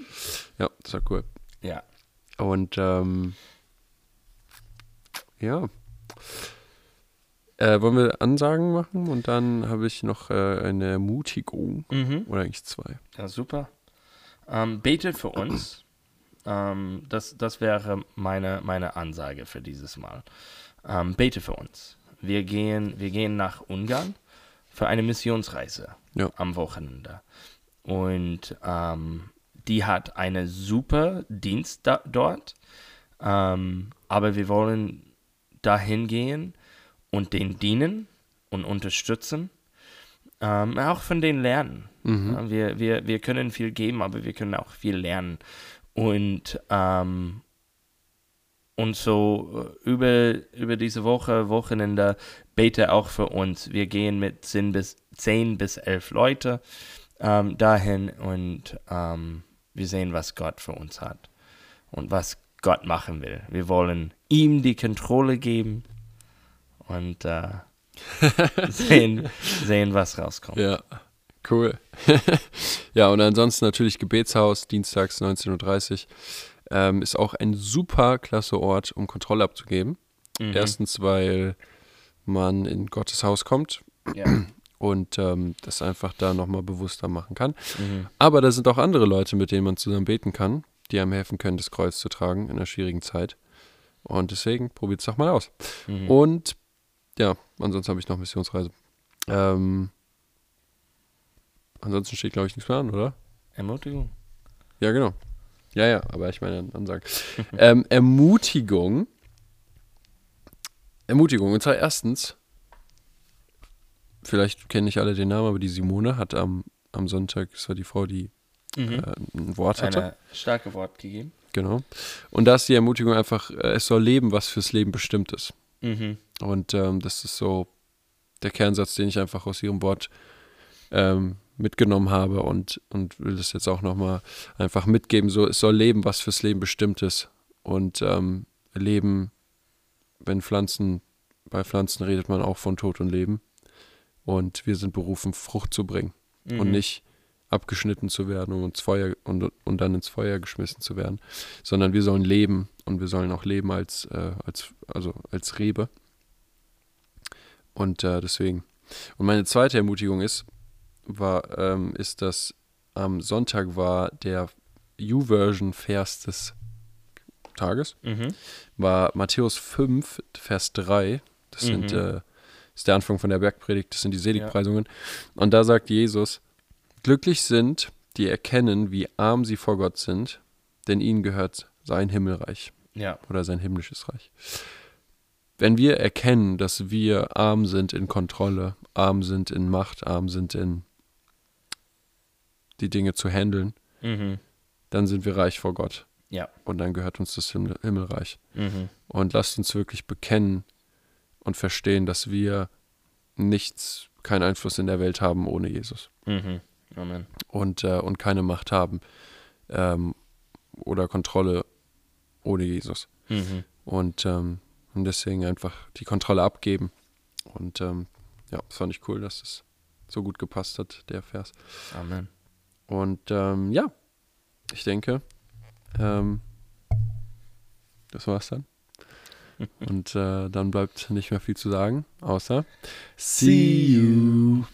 Ja, das war cool. Ja. Und ähm, ja. Äh, wollen wir Ansagen machen? Und dann habe ich noch äh, eine Ermutigung. Mhm. Oder eigentlich zwei. Ja, super. Ähm, bete für uns. [CLEARS THROAT] ähm, das, das wäre meine, meine Ansage für dieses Mal. Ähm, bete für uns. Wir gehen, wir gehen nach Ungarn für eine Missionsreise Ja. am Wochenende. Und ähm, die hat eine super Dienst da, dort. Ähm, aber wir wollen dahin gehen und den dienen und unterstützen. Ähm, auch von denen lernen. Ja, wir, wir, wir können viel geben, aber wir können auch viel lernen. Und, ähm, und so äh, über, über diese Woche, Wochenende, bete auch für uns. Wir gehen mit 10 bis, 10 bis 11 Leute ähm, dahin und ähm, wir sehen, was Gott für uns hat und was Gott machen will. Wir wollen ihm die Kontrolle geben und äh, [LAUGHS] sehen, sehen, was rauskommt. Ja, cool. [LAUGHS] ja, und ansonsten natürlich Gebetshaus, dienstags 19.30 Uhr. Ähm, ist auch ein super klasse Ort, um Kontrolle abzugeben. Mhm. Erstens, weil man in Gottes Haus kommt Ja. [CLEARS THROAT] und ähm, das einfach da nochmal bewusster machen kann. Mhm. Aber da sind auch andere Leute, mit denen man zusammen beten kann, die einem helfen können, das Kreuz zu tragen in einer schwierigen Zeit. Und deswegen probiert es doch mal aus. Mhm. Und ja, ansonsten habe ich noch Missionsreise. Ähm, ansonsten steht, glaube ich, nichts mehr an, oder? Ermutigung. Ja, genau. Ja, ja, aber ich meine Ansagen. [LAUGHS] ähm, Ermutigung. Ermutigung. Und zwar erstens, vielleicht kennen nicht alle den Namen, aber die Simone hat am, am Sonntag, das war die Frau, die Mhm. äh, ein Wort hatte. Eine starke Wort gegeben. Genau. Und da ist die Ermutigung einfach, äh, es soll leben, was fürs Leben bestimmt ist. Mhm. Und ähm, das ist so der Kernsatz, den ich einfach aus ihrem Wort ähm, mitgenommen habe und, und will das jetzt auch nochmal einfach mitgeben. So, es soll leben, was fürs Leben bestimmt ist. Und ähm, Leben, wenn Pflanzen, bei Pflanzen redet man auch von Tod und Leben. Und wir sind berufen, Frucht zu bringen Mhm. und nicht abgeschnitten zu werden und, ins Feuer, und, und dann ins Feuer geschmissen zu werden, sondern wir sollen leben und wir sollen auch leben als, äh, als, also als Rebe. Und äh, deswegen. Und meine zweite Ermutigung ist, war, ähm, ist, dass am Sonntag war der U-Version-Vers des Tages, Mhm. war Matthäus 5, Vers 3. Das sind, Mhm. äh, ist der Anfang von der Bergpredigt, das sind die Seligpreisungen. Und da sagt Jesus, glücklich sind, die erkennen, wie arm sie vor Gott sind, denn ihnen gehört sein Himmelreich Ja. oder sein himmlisches Reich. Wenn wir erkennen, dass wir arm sind in Kontrolle, arm sind in Macht, arm sind in die Dinge zu handeln, Mhm. dann sind wir reich vor Gott Ja. und dann gehört uns das Himmel Himmelreich. Mhm. Und lasst uns wirklich bekennen und verstehen, dass wir nichts, keinen Einfluss in der Welt haben ohne Jesus Mhm. Amen. und, äh, und keine Macht haben ähm, oder Kontrolle ohne Jesus. Mhm. Und, ähm, und deswegen einfach die Kontrolle abgeben. Und ähm, ja, das fand ich cool, dass es so gut gepasst hat, der Vers. Amen. Und ähm, ja, ich denke, ähm, das war's dann. [LAUGHS] Und äh, dann bleibt nicht mehr viel zu sagen, außer See you.